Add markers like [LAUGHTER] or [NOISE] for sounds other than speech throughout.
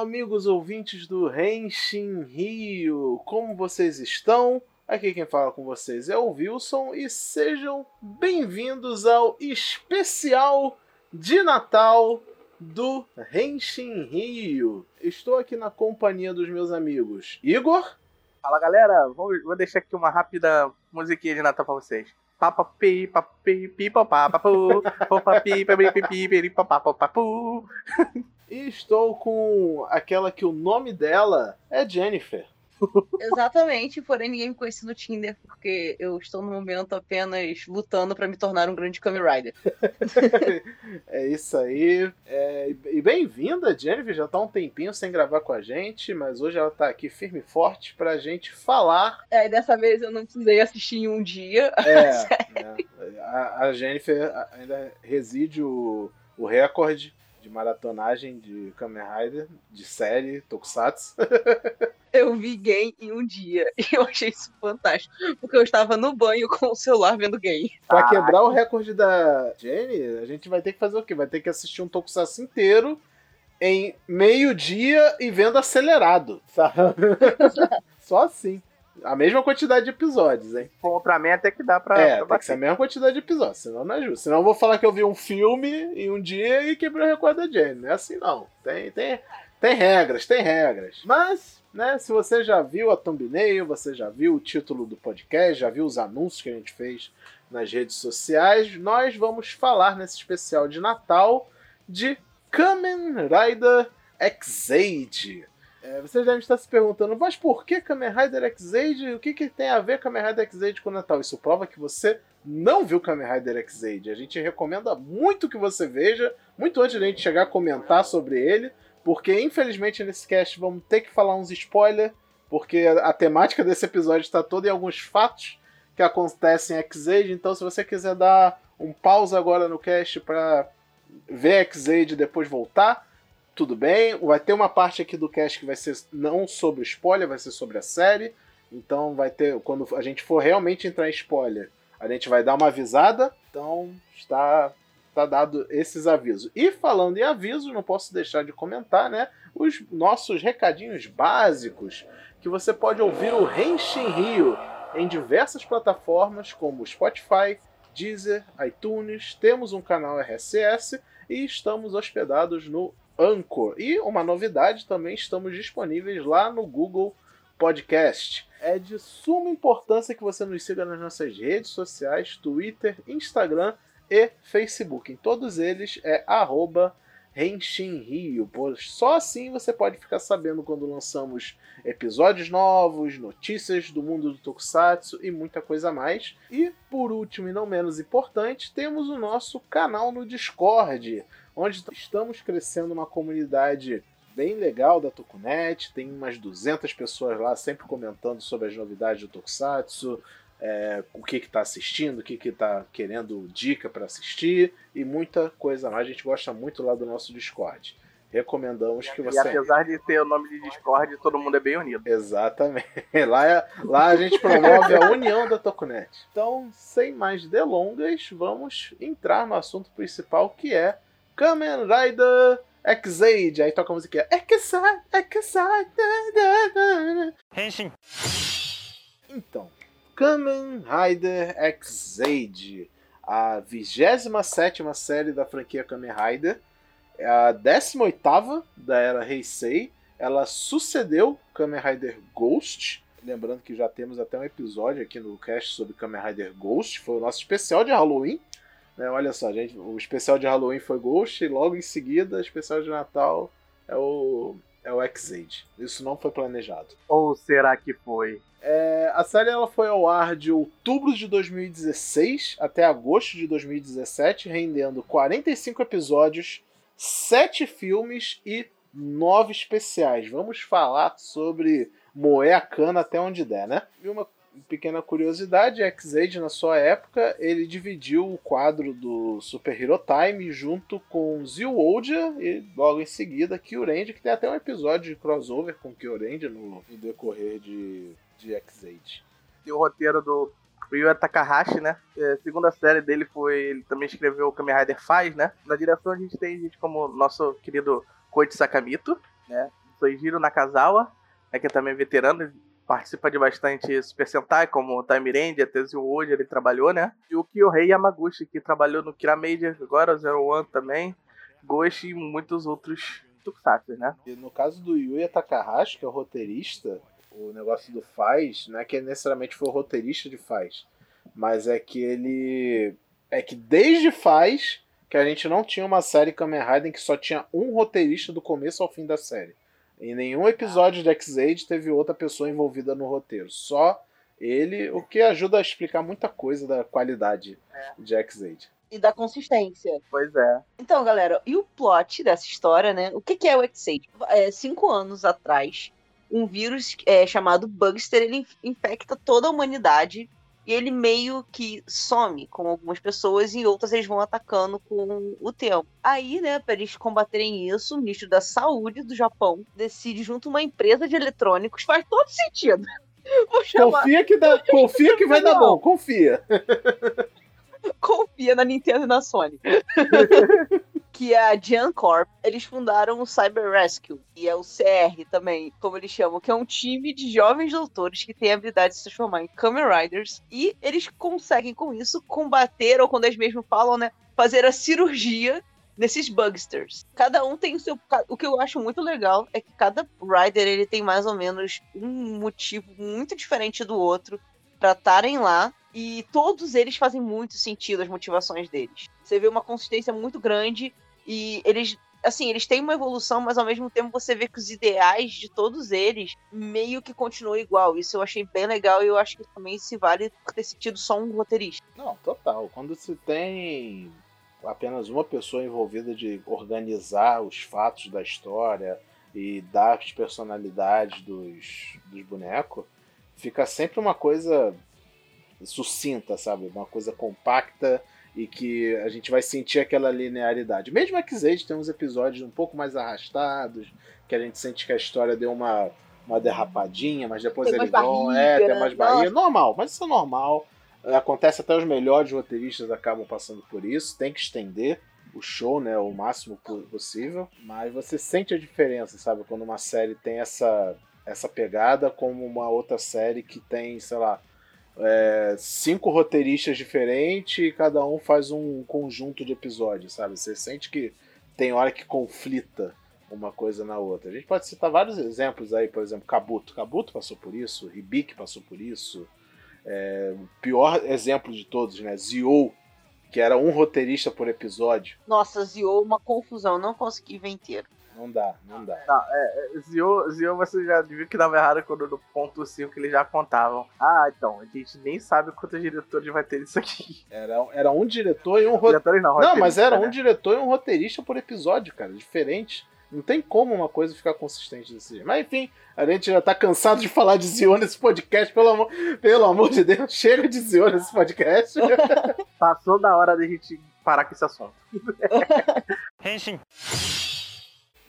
amigos ouvintes do Renshin Rio, como vocês estão? Aqui quem fala com vocês é o Wilson e sejam bem-vindos ao especial de Natal do Renshin Rio. Estou aqui na companhia dos meus amigos Igor. Fala galera, vou, vou deixar aqui uma rápida musiquinha de Natal pra vocês. Papa pi papi pipa papapu [LAUGHS] papi papi papapu E estou com aquela que o nome dela é Jennifer. [LAUGHS] Exatamente, porém ninguém me conhece no Tinder, porque eu estou no momento apenas lutando para me tornar um grande Kamen Rider. [LAUGHS] é isso aí. É, e bem-vinda, Jennifer. Já tá um tempinho sem gravar com a gente, mas hoje ela tá aqui firme e forte pra gente falar. É, e dessa vez eu não precisei assistir em um dia. É, [LAUGHS] é a, a Jennifer ainda reside o, o recorde de maratonagem de Kamen Rider, de série, Tokusatsu. [LAUGHS] eu vi game em um dia [LAUGHS] e eu achei isso fantástico, porque eu estava no banho com o celular vendo game. Pra quebrar o recorde da Jenny, a gente vai ter que fazer o quê? Vai ter que assistir um Tokusatsu inteiro em meio dia e vendo acelerado, sabe? [LAUGHS] Só assim. A mesma quantidade de episódios, hein? Bom, pra mim até que dá pra. É, pra tem que ser a mesma quantidade de episódios, senão não é justo. Senão eu vou falar que eu vi um filme em um dia e quebrei o recorde da Jenny. Não é assim, não. Tem, tem, tem regras, tem regras. Mas, né, se você já viu a thumbnail, você já viu o título do podcast, já viu os anúncios que a gente fez nas redes sociais, nós vamos falar nesse especial de Natal de Kamen Rider X-Aid. É, vocês devem estar se perguntando, mas por que Kamen Rider X-Aid? O que, que tem a ver Kamen Rider X-Aid com o Natal? Isso prova que você não viu Kamen Rider X-Aid. A gente recomenda muito que você veja, muito antes de a gente chegar a comentar sobre ele, porque infelizmente nesse cast vamos ter que falar uns spoilers, porque a, temática desse episódio está toda em alguns fatos que acontecem em X-Aid, então se você quiser dar um pausa agora no cast para ver X-Aid e depois voltar, tudo bem. Vai ter uma parte aqui do cast que vai ser não sobre spoiler, vai ser sobre a série. Então vai ter, quando a gente for realmente entrar em spoiler, a gente vai dar uma avisada. Então está tá dado esses avisos. E falando em avisos, não posso deixar de comentar, né, os nossos recadinhos básicos, que você pode ouvir o Renshin Rio em diversas plataformas como Spotify, Deezer, iTunes, temos um canal RSS e estamos hospedados no Anchor. E uma novidade também, estamos disponíveis lá no Google Podcast. É de suma importância que você nos siga nas nossas redes sociais, Twitter, Instagram e Facebook. Em todos eles é arroba Rio, pois só assim você pode ficar sabendo quando lançamos episódios novos, notícias do mundo do Tokusatsu e muita coisa mais. E por último e não menos importante, temos o nosso canal no Discord, onde estamos crescendo uma comunidade bem legal da Tokunet, tem umas 200 pessoas lá sempre comentando sobre as novidades do Tokusatsu, é, o que está assistindo, o que está querendo dica para assistir e muita coisa mais. A gente gosta muito lá do nosso Discord. Recomendamos que você. E apesar de ter o nome de Discord, todo mundo é bem unido. Exatamente. [LAUGHS] Lá, é, lá a gente promove a união da Tokunet. Então, sem mais delongas, vamos entrar no assunto principal que é Kamen Rider X-Aid. Aí toca a musiquinha. X-Aid, X-Aid. Henshin. Então, Kamen Rider X-Aid. A 27 série da franquia Kamen Rider. A 18 da era Heisei. Ela sucedeu Kamen Rider Ghost. Lembrando que já temos até um episódio aqui no cast sobre Kamen Rider Ghost. Foi o nosso especial de Halloween. Né? Olha só, gente, o especial de Halloween foi Ghost e logo em seguida o especial de Natal é o é o X-Aid. Isso não foi planejado. Ou será que foi? É, a série ela foi ao ar de outubro de 2016 até agosto de 2017, rendendo 45 episódios, 7 filmes e 9 especiais. Vamos falar sobre moer a cana até onde der, né? E uma pequena curiosidade, X-Aid na sua época, ele dividiu o quadro do Super Hero Time junto com Zilwoja e logo em seguida Kyurendia, que tem até um episódio de crossover com Kyurendia no, no decorrer de, de X-Aid. E o roteiro do Ryu Takahashi, né? É, segunda série dele foi. Ele também escreveu o Kamen Rider Faz, né? Na direção a gente tem gente como nosso querido Koichi Sakamito, né? Soichiro Nakazawa, né, que é também veterano, participa de bastante Super Sentai, como o Time Ranger, até o hoje ele trabalhou, né? E o Kyohei Yamaguchi, que trabalhou no Kira Major, agora Zero One também, Ghost e muitos outros tokusatsu, né? E no caso do Yuya Takahashi, que é o roteirista, o negócio do Faz, não é que necessariamente foi o roteirista de Faz, mas é que ele. É que desde Faz que a gente não tinha uma série Kamen Rider que só tinha um roteirista do começo ao fim da série. Em nenhum episódio de X-Aid teve outra pessoa envolvida no roteiro. Só ele, o que ajuda a explicar muita coisa da qualidade É. de X-Aid. E da consistência. Pois é. Então, galera, e o plot dessa história, né? O que, que é o X-Aid? É, cinco anos atrás, um vírus é, chamado Bugster, ele inf- infecta toda a humanidade e ele meio que some com algumas pessoas e outras eles vão atacando com o tempo. Aí, né, para eles combaterem isso, o ministro da Saúde do Japão decide junto a uma empresa de eletrônicos, faz todo sentido. [LAUGHS] Confia que, dá, confia que vai dar bom, confia. [LAUGHS] confia na Nintendo e na Sony. [LAUGHS] que é a Gian Corp. Eles fundaram o Cyber Rescue, e é o CR também, como eles chamam, que é um time de jovens doutores que tem a habilidade de se transformar em Kamen Riders. E eles conseguem, com isso, combater, ou quando eles mesmos falam, né, fazer a cirurgia nesses bugsters. Cada um tem o seu. O que eu acho muito legal é que cada rider ele tem mais ou menos um motivo muito diferente do outro para estarem lá. E todos eles fazem muito sentido as motivações deles. Você vê uma consistência muito grande e eles. Assim, eles têm uma evolução, mas ao mesmo tempo você vê que os ideais de todos eles meio que continuam igual. Isso eu achei bem legal e eu acho que também se vale por ter tido só um roteirista. Não, total. Quando se tem apenas uma pessoa envolvida de organizar os fatos da história e dar as personalidades dos, dos bonecos, fica sempre uma coisa sucinta, sabe? Uma coisa compacta e que a gente vai sentir aquela linearidade. Mesmo X-Aid tem uns episódios um pouco mais arrastados, que a gente sente que a história deu uma, uma derrapadinha, mas depois Tem eles vão. É, tem né? mais barriga. Nossa. Normal, mas isso é normal. Acontece até os melhores roteiristas acabam passando por isso. Tem que estender o show, né, o máximo po- possível. Mas você sente a diferença, sabe, quando uma série tem essa essa pegada, como uma outra série que tem, sei lá, é, cinco roteiristas diferentes e cada um faz um conjunto de episódios, sabe? Você sente que tem hora que conflita uma coisa na outra. A gente pode citar vários exemplos aí, por exemplo, Kabuto. Kabuto passou por isso, Hibiki passou por isso. É, o pior exemplo de todos, né? Zio, que era um roteirista por episódio. Nossa, ziou uma confusão, não consegui ver inteiro. Não dá, não dá. Zio, Zio você já viu que dava errado quando no ponto 5 eles já contavam. Ah, então, a gente nem sabe quantos diretores vai ter isso aqui. Era, era um diretor e um roteirista. Não, Não, mas era né? um diretor e um roteirista por episódio, cara, diferente. Não tem como uma coisa ficar consistente desse jeito. Mas enfim, a gente já tá cansado de falar de Zio nesse podcast, pelo amor, pelo amor de Deus, chega de Zio nesse podcast. [LAUGHS] Passou da hora da gente parar com esse assunto. [LAUGHS] [LAUGHS]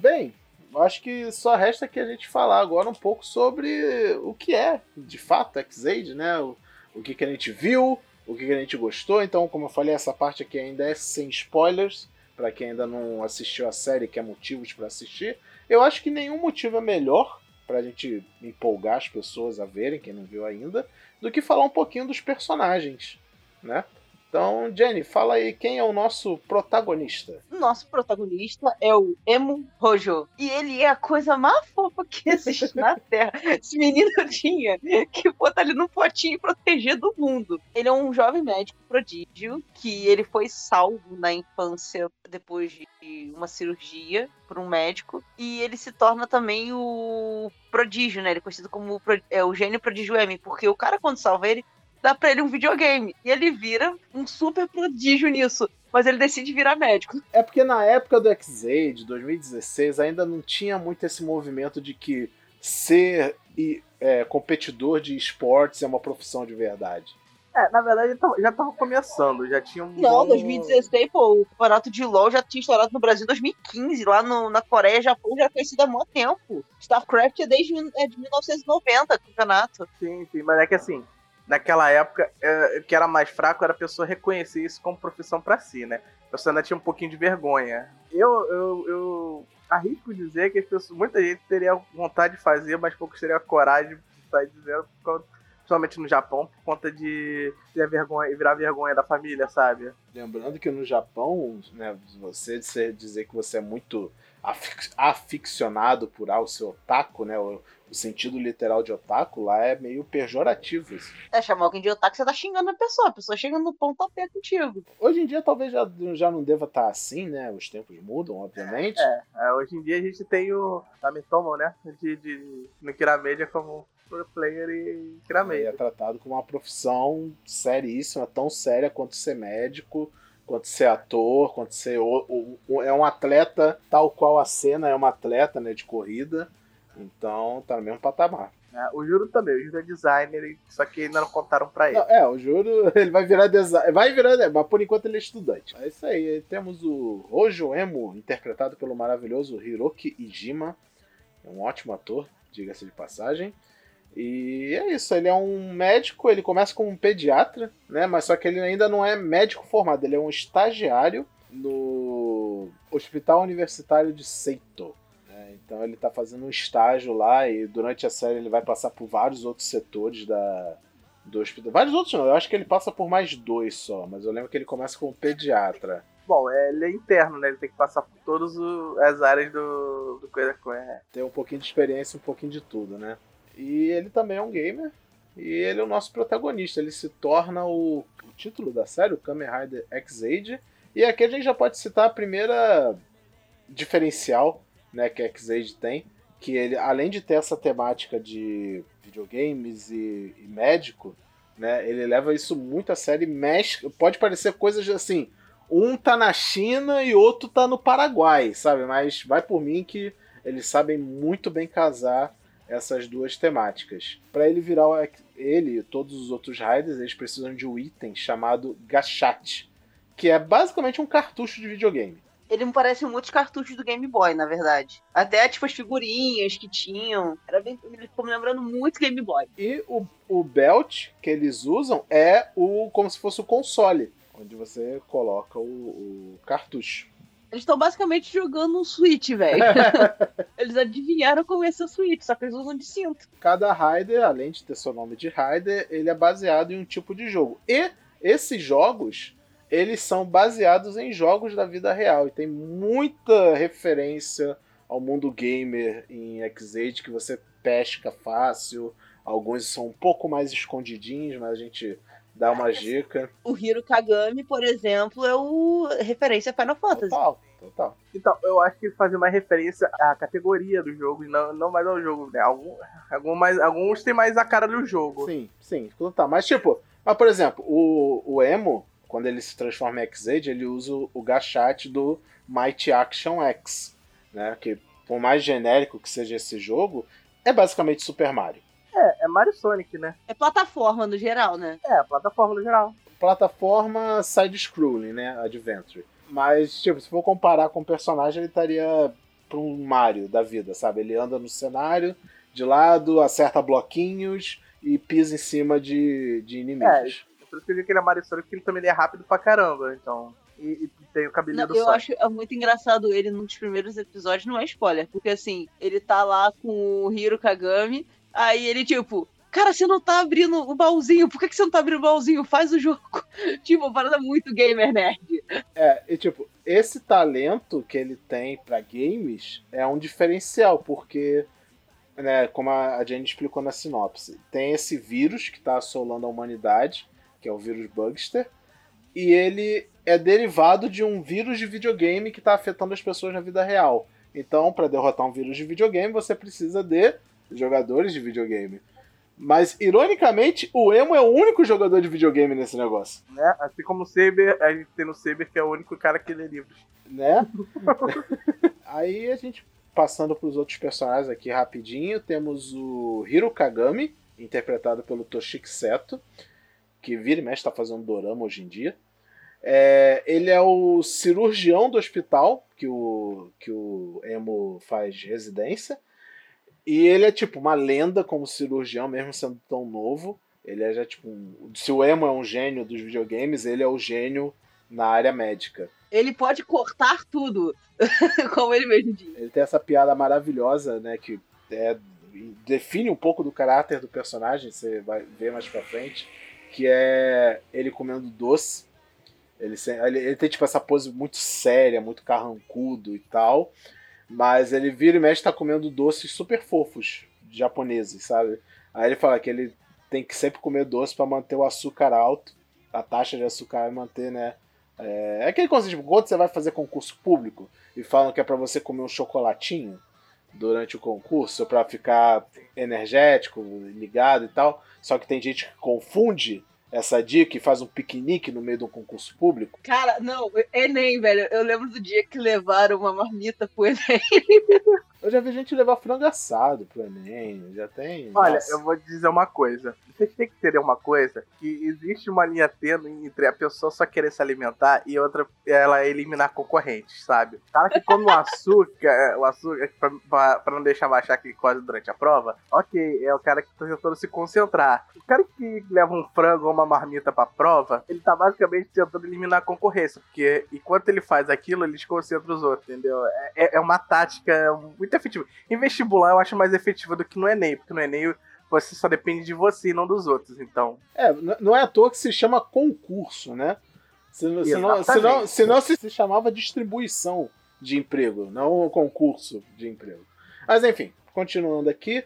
Bem, acho que só resta que a gente falar agora um pouco sobre o que é, de fato, X-Aid, né? O, o que, que a gente viu, o que, que a gente gostou. Então, como eu falei, essa parte aqui ainda é sem spoilers, para quem ainda não assistiu a série, quer motivos para assistir. Eu acho que nenhum motivo é melhor pra gente empolgar as pessoas a verem, quem não viu ainda, do que falar um pouquinho dos personagens, né? Então, Jenny, fala aí quem é o nosso protagonista. O nosso protagonista é o Emo Rojo. E ele é a coisa mais fofa que existe na [LAUGHS] Terra. Esse menino [LAUGHS] tinha que botar ele num potinho e proteger do mundo. Ele é um jovem médico prodígio que ele foi salvo na infância depois de uma cirurgia por um médico. E ele se torna também o prodígio, né? Ele é conhecido como o, é, o gênio prodígio M. Porque o cara, quando salva ele, dá pra ele um videogame. E ele vira um super prodígio nisso. Mas ele decide virar médico. É porque na época do X-Aid, 2016, ainda não tinha muito esse movimento de que ser e, é, competidor de esportes é uma profissão de verdade. É, na verdade já tava começando, já tinha um. Não, bom- 2016, pô, o campeonato de LoL já tinha estourado no Brasil em 2015. Lá no, na Coreia, Japão já é conhecido há muito tempo. StarCraft é desde mil- é de 1990, o campeonato. Sim, sim, mas é que assim, naquela época, é, que era mais fraco era a pessoa reconhecer isso como profissão pra si, né? A pessoa ainda tinha um pouquinho de vergonha. Eu, eu, eu arrisco dizer que as pessoas, muita gente teria vontade de fazer, mas poucos teriam a coragem de estar dizendo, principalmente no Japão, por conta de ter vergonha, virar vergonha da família, sabe? Lembrando que no Japão, né, você dizer que você é muito aficionado por algo, seu otaku, né? O, o, sentido literal de otaku lá é meio pejorativo. Assim. É, chamar alguém de otaku, você tá xingando a pessoa, a pessoa chega no ponto pé contigo. Hoje em dia talvez já, já não deva estar tá assim, né? Os tempos mudam, obviamente. É, é hoje em dia a gente tem o Tamitomo, né? De, de, no Kiramedia como pro player e Kiramedia. É tratado como uma profissão seríssima, tão séria quanto ser médico quanto ser ator, quanto ser. O, o, é um atleta tal qual a cena é uma atleta né, de corrida. Então tá no mesmo patamar. É, o Juro também, o Juro é designer, só que ainda não contaram pra ele. Não, é, o Juro [LAUGHS] ele vai virar designer. Vai virar, mas por enquanto ele é estudante. É isso aí. Temos o Rojo Emo, interpretado pelo maravilhoso Hiroki Ijima. É um ótimo ator, diga-se de passagem. E é isso, ele é um médico, ele começa como um pediatra, né? Mas só que ele ainda não é médico formado, ele é um estagiário no Hospital Universitário de Seito. Né? Então ele está fazendo um estágio lá e durante a série ele vai passar por vários outros setores da, do hospital. Vários outros não, eu acho que ele passa por mais dois só, mas eu lembro que ele começa como pediatra. Bom, é, ele é interno, né? Ele tem que passar por todas as áreas do, do coisa com é. Tem um pouquinho de experiência, um pouquinho de tudo, né? E ele também é um gamer. E ele é o nosso protagonista. Ele se torna o, o título da série, o Kamen Rider X-Age. E aqui a gente já pode citar a primeira diferencial né, que X-Age tem. Que ele, além de ter essa temática de videogames e, e médico, né, ele leva isso muito a sério. Mexe, pode parecer coisas assim. Um tá na China e outro tá no Paraguai, sabe? Mas vai por mim que eles sabem muito bem casar essas duas temáticas. Para ele virar ele e todos os outros Raiders, eles precisam de um item chamado Gachat, que é basicamente um cartucho de videogame. Ele me parece muitos cartuchos do Game Boy, na verdade. Até, tipo, as figurinhas que tinham. Era bem. Ele ficou me lembrando muito Game Boy. E o, o belt que eles usam é o como se fosse o console, onde você coloca o, o cartucho. Eles estão basicamente jogando um Switch, velho. [LAUGHS] eles adivinharam como ia ser o Switch, só que eles usam de cinto. Cada Raider, além de ter seu nome de Raider, ele é baseado em um tipo de jogo. E esses jogos, eles são baseados em jogos da vida real. E tem muita referência ao mundo gamer em X-Age que você pesca fácil. Alguns são um pouco mais escondidinhos, mas a gente dá uma dica. O Hiro Kagami, por exemplo, é o referência a Final Fantasy. Total, total. Então, eu acho que ele fazia mais referência à categoria do jogo, não, não mais ao jogo, né? Algum, algum mais, alguns têm mais a cara do jogo. Sim, sim, total. Mas, tipo, mas, por exemplo, o, o Emo, quando ele se transforma em X-Age, ele usa o gachat do Mighty Action X, né? Que, por mais genérico que seja esse jogo, é basicamente Super Mario. É, é Mario Sonic, né? É plataforma no geral, né? É, plataforma no geral. Plataforma side-scrolling, né? Adventure. Mas, tipo, se for comparar com o personagem, ele estaria pra um Mario da vida, sabe? Ele anda no cenário, de lado, acerta bloquinhos e pisa em cima de, de inimigos. É, por isso que eu digo que ele é Mario Sonic, porque ele também é rápido pra caramba, então... E, e tem o cabelinho não, do Eu acho é muito engraçado ele nos primeiros episódios, não é spoiler, porque assim, ele tá lá com o Hiro Kagami Aí ele, tipo, cara, você não tá abrindo o baúzinho, por que, que você não tá abrindo o baúzinho? Faz o jogo. [LAUGHS] tipo, uma parada muito gamer nerd. É, e tipo, esse talento que ele tem para games é um diferencial, porque, né, como a Jane explicou na sinopse, tem esse vírus que tá assolando a humanidade, que é o vírus Bugster, e ele é derivado de um vírus de videogame que tá afetando as pessoas na vida real. Então, para derrotar um vírus de videogame, você precisa de jogadores de videogame. Mas, ironicamente, o Emo é o único jogador de videogame nesse negócio. Né? Assim como o Saber, a gente tem no Saber que é o único cara que lê livros. Né? [LAUGHS] Aí a gente, passando para os outros personagens aqui rapidinho, temos o Hiro Kagami, interpretado pelo Toshiki Seto, que vira e mexe está fazendo dorama hoje em dia. É, ele é o cirurgião do hospital que o, que o Emo faz residência. E ele é tipo uma lenda como cirurgião, mesmo sendo tão novo. Ele é já tipo. Um, se o Emo é um gênio dos videogames, ele é o gênio na área médica. Ele pode cortar tudo, [LAUGHS] como ele mesmo diz. Ele tem essa piada maravilhosa, né, que é, define um pouco do caráter do personagem, você vai ver mais pra frente, que é ele comendo doce. Ele, ele, ele tem tipo essa pose muito séria, muito carrancudo e tal, mas ele vira e mexe tá comendo doces super fofos japoneses, sabe? Aí ele fala que ele tem que sempre comer doce para manter o açúcar alto, a taxa de açúcar e manter, né? É, é aquele conceito, tipo, quando você vai fazer concurso público e falam que é para você comer um chocolatinho durante o concurso para ficar energético, ligado e tal, só que tem gente que confunde essa dica e faz um piquenique no meio de um concurso público? Cara, não, Enem, velho. Eu lembro do dia que levaram uma marmita pro Enem. [LAUGHS] Eu já vi gente levar frango assado pro Enem, já tem. Olha, Nossa. eu vou dizer uma coisa. Vocês têm que entender uma coisa: que existe uma linha tênue entre a pessoa só querer se alimentar e outra ela eliminar concorrentes, sabe? O cara que come o açúcar, [LAUGHS] o açúcar pra, pra, pra, não deixar baixar aquele quase durante a prova, ok, é o cara que tá tentando se concentrar. O cara que leva um frango ou uma marmita pra prova, ele tá basicamente tentando eliminar a concorrência, porque enquanto ele faz aquilo, ele desconcentra os outros, entendeu? É, é uma tática muito muito efetivo. Em vestibular eu acho mais efetivo do que no Enem, porque no Enem você só depende de você e não dos outros, então. É, não é à toa que se chama concurso, né? Senão, senão, senão, senão se, chamava distribuição de emprego, não concurso de emprego. Mas enfim, continuando aqui.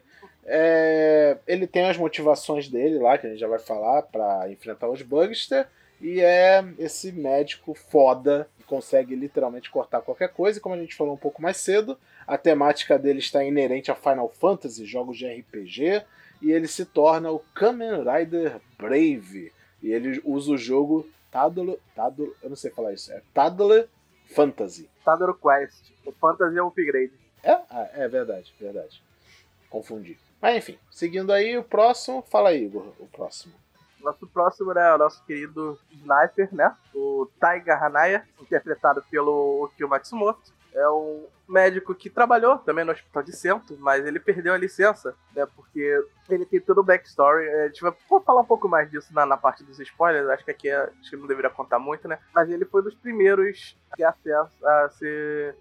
É, ele tem as motivações dele lá, que a gente já vai falar, para enfrentar os Bugster. E é esse médico foda que consegue literalmente cortar qualquer coisa. E como a gente falou um pouco mais cedo, a temática dele está inerente a Final Fantasy, jogos de RPG, e ele se torna o Kamen Rider Brave. E ele usa o jogo Tadolo, Tadolo, eu não sei falar isso, é Tadole Fantasy. Tadolo Quest. O Fantasy é um upgrade. É? Ah, é verdade, verdade. Confundi. Mas enfim, seguindo aí o próximo, fala aí, Igor, o próximo. Nosso próximo é o nosso querido Sniper, né? O Taiga Hanaya, interpretado pelo Okio Matsumoto é um médico que trabalhou também no hospital de centro, mas ele perdeu a licença, né? Porque ele tem todo o backstory. É, a gente vai falar um pouco mais disso na, na parte dos spoilers, acho que aqui é, acho que não deveria contar muito, né? Mas ele foi dos primeiros a ter acesso a ser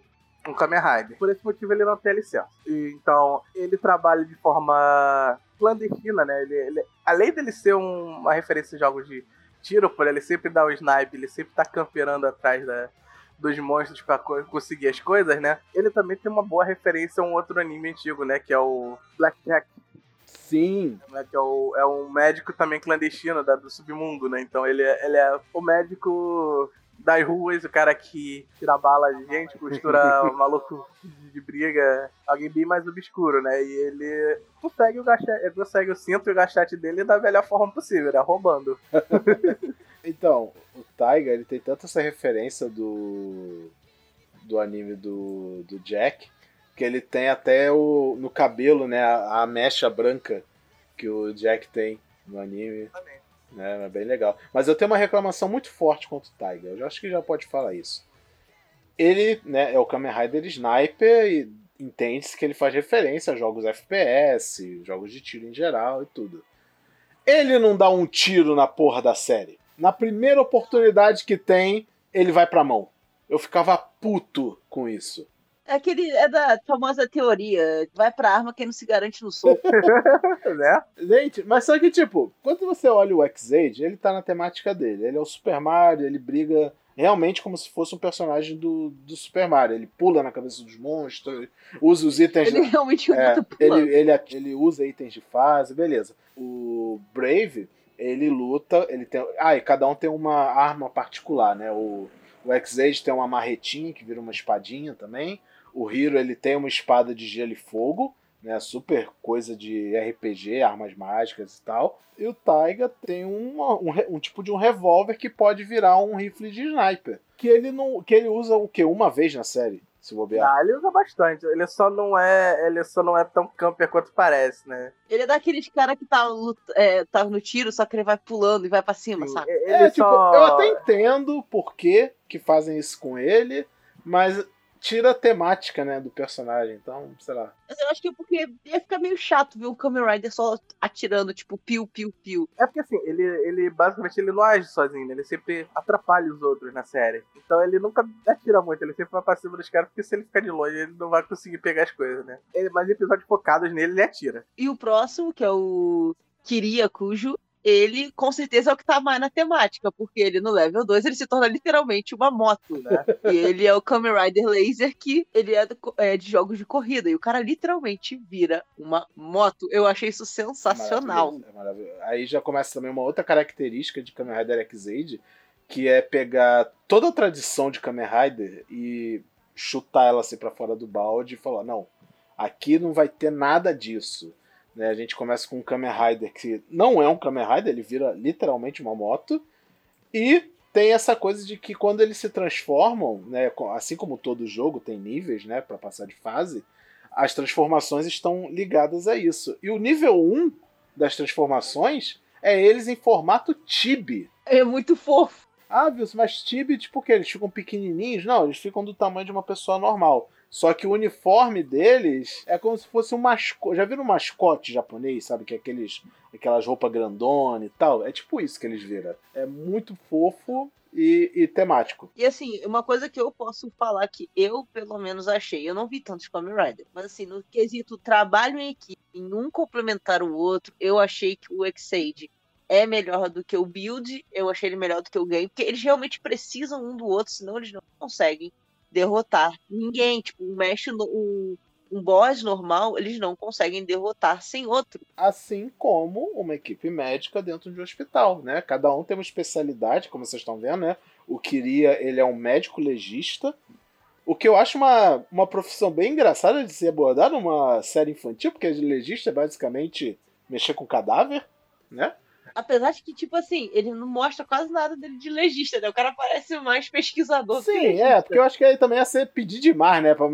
um Kamen Rider. Por esse motivo ele não tem a licença. E, então, ele trabalha de forma clandestina, né? Ele, ele, além dele ser um, uma referência em jogos de tiro, por ele sempre dar o snipe, ele sempre tá camperando atrás da, dos monstros para conseguir as coisas, né? Ele também tem uma boa referência a um outro anime antigo, né? Que é o Blackjack. Sim. Né, que é, o, é um médico também clandestino da, do submundo, né? Então ele é, ele é o médico das ruas, o cara que tira bala de gente, costura [LAUGHS] o maluco de briga, alguém bem mais obscuro, né? E ele consegue o gachete, consegue o cinto e o gachete dele da melhor forma possível, né? Roubando. [LAUGHS] então, o Taiga, ele tem tanta essa referência do do anime do, do Jack, que ele tem até o no cabelo, né, a, a mecha branca que o Jack tem no anime. Também. Né, é bem legal. Mas eu tenho uma reclamação muito forte contra o Tiger. Eu acho que já pode falar isso. Ele né, é o Kamen Rider Sniper e entende-se que ele faz referência a jogos FPS, jogos de tiro em geral e tudo. Ele não dá um tiro na porra da série. Na primeira oportunidade que tem, ele vai pra mão. Eu ficava puto com isso. É aquele é da famosa teoria, vai pra arma quem não se garante no soco. [LAUGHS] né? Gente, mas só que tipo, quando você olha o X-Age, ele tá na temática dele. Ele é o Super Mario, ele briga realmente como se fosse um personagem do, do Super Mario. Ele pula na cabeça dos monstros, usa os itens. Ele realmente é, ele, ele, ele usa itens de fase, beleza. O Brave, ele luta, ele tem. Ah, e cada um tem uma arma particular, né? O, o X-Age tem uma marretinha que vira uma espadinha também. O Hiro ele tem uma espada de gelo e fogo, né? Super coisa de RPG, armas mágicas e tal. E o Taiga tem um, um, um tipo de um revólver que pode virar um rifle de sniper. Que ele não. Que ele usa o quê? Uma vez na série, se bobear. Ah, ele usa bastante. Ele só não é. Ele só não é tão camper quanto parece, né? Ele é daqueles cara que tá, é, tá no tiro, só que ele vai pulando e vai para cima, Sim, sabe? É, tipo, eu até entendo por que, que fazem isso com ele, mas tira a temática, né, do personagem. Então, sei lá. Mas eu acho que é porque ia ficar meio chato ver o Kamen Rider só atirando, tipo, piu, piu, piu. É porque assim, ele, ele basicamente ele não age sozinho, né? ele sempre atrapalha os outros na série. Então ele nunca atira muito, ele sempre vai pra cima dos caras, porque se ele ficar de longe, ele não vai conseguir pegar as coisas, né? Ele, mas episódios focados nele, ele atira. E o próximo, que é o Kiria Cujo, ele com certeza é o que tá mais na temática, porque ele no level 2 ele se torna literalmente uma moto, né? [LAUGHS] e ele é o Kamen Rider Laser que ele é, do, é, de jogos de corrida e o cara literalmente vira uma moto. Eu achei isso sensacional. Maravilhoso, é maravilhoso. Aí já começa também uma outra característica de Kamen Rider X-Aid, que é pegar toda a tradição de Kamen Rider e chutar ela assim para fora do balde e falar: "Não, aqui não vai ter nada disso". Né? A gente começa com um Kamen Rider que não é um Kamen Rider, ele vira literalmente uma moto. E tem essa coisa de que quando eles se transformam, né, assim como todo jogo tem níveis né, para passar de fase, as transformações estão ligadas a isso. E o nível 1 das transformações é eles em formato Tibi. É muito fofo. Ah, Wilson, mas Tibi, tipo o que? Eles ficam pequenininhos? Não, eles ficam do tamanho de uma pessoa normal. Só que o uniforme deles é como se fosse um mascote. Já viram um mascote japonês, sabe? Que é aqueles, aquelas roupas grandonas e tal? É tipo isso que eles viram. É muito fofo e, e, temático. E assim, uma coisa que eu posso falar que eu, pelo menos, achei, eu não vi tantos Kamen Rider, mas assim, no quesito trabalho em equipe, em um complementar o outro, eu achei que o Exade é melhor do que o Build, eu achei ele melhor do que o Game, porque eles realmente precisam um do outro, senão eles não conseguem derrotar ninguém. Tipo, um mestre, um, um boss normal, eles não conseguem derrotar sem outro. Assim como uma equipe médica dentro de um hospital, né? Cada um tem uma especialidade, como vocês estão vendo, né? O Kiria, ele é um médico legista. O que eu acho uma, uma profissão bem engraçada de ser abordada numa série infantil, porque legista é basicamente mexer com cadáver, né? Apesar de que, tipo assim, ele não mostra quase nada dele de legista, né? O cara parece mais pesquisador Sim, que é, porque eu acho que aí também ia ser pedir demais, né? Pra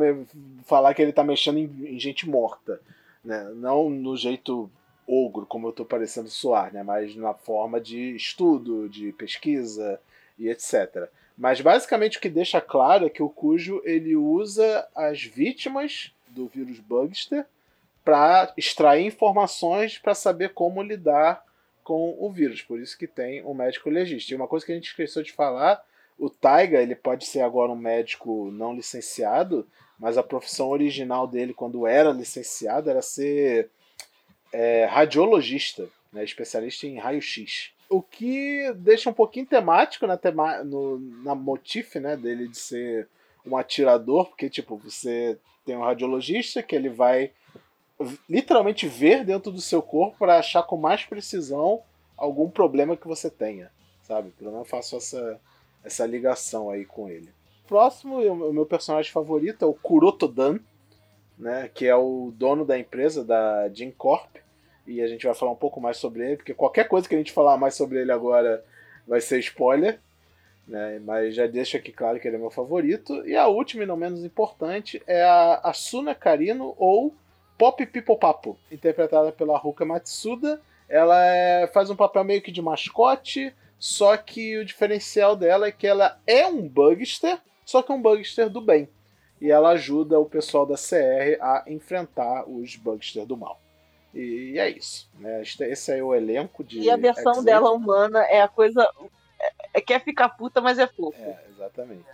falar que ele tá mexendo em, em, gente morta. Né? Não no jeito ogro, como eu tô parecendo soar, né? Mas na forma de estudo, de pesquisa e etc. Mas basicamente o que deixa claro é que o Cujo ele usa as vítimas do vírus Bugster para extrair informações para saber como lidar com o vírus, por isso que tem um médico legista. E uma coisa que a gente esqueceu de falar, o Taiga ele pode ser agora um médico não licenciado, mas a profissão original dele quando era licenciado era ser é, radiologista, né, especialista em raio-x. O que deixa um pouquinho temático na, tema, no, na motif né, dele de ser um atirador, porque tipo, você tem um radiologista que ele vai literalmente ver dentro do seu corpo para achar com mais precisão algum problema que você tenha, sabe? Pelo menos eu faço essa, essa ligação aí com ele. Próximo, o meu personagem favorito é o Kurotodan, né, que é o dono da empresa, da Jim Corp, e a gente vai falar um pouco mais sobre ele, porque qualquer coisa que a gente falar mais sobre ele agora vai ser spoiler, né, mas já deixo aqui claro que ele é meu favorito. E a última e não menos importante é a Asuna Karino, ou Pop Pipopapo, interpretada pela Ruka Matsuda. Ela é, faz um papel meio que de mascote, só que o diferencial dela é que ela é um bugster, só que um bugster do bem. E ela ajuda o pessoal da CR a enfrentar os bugsters do mal. E é isso. Né? Esse é o elenco de. E a versão dela humana é a coisa. É, é, quer ficar puta, mas é fofo. É, exatamente.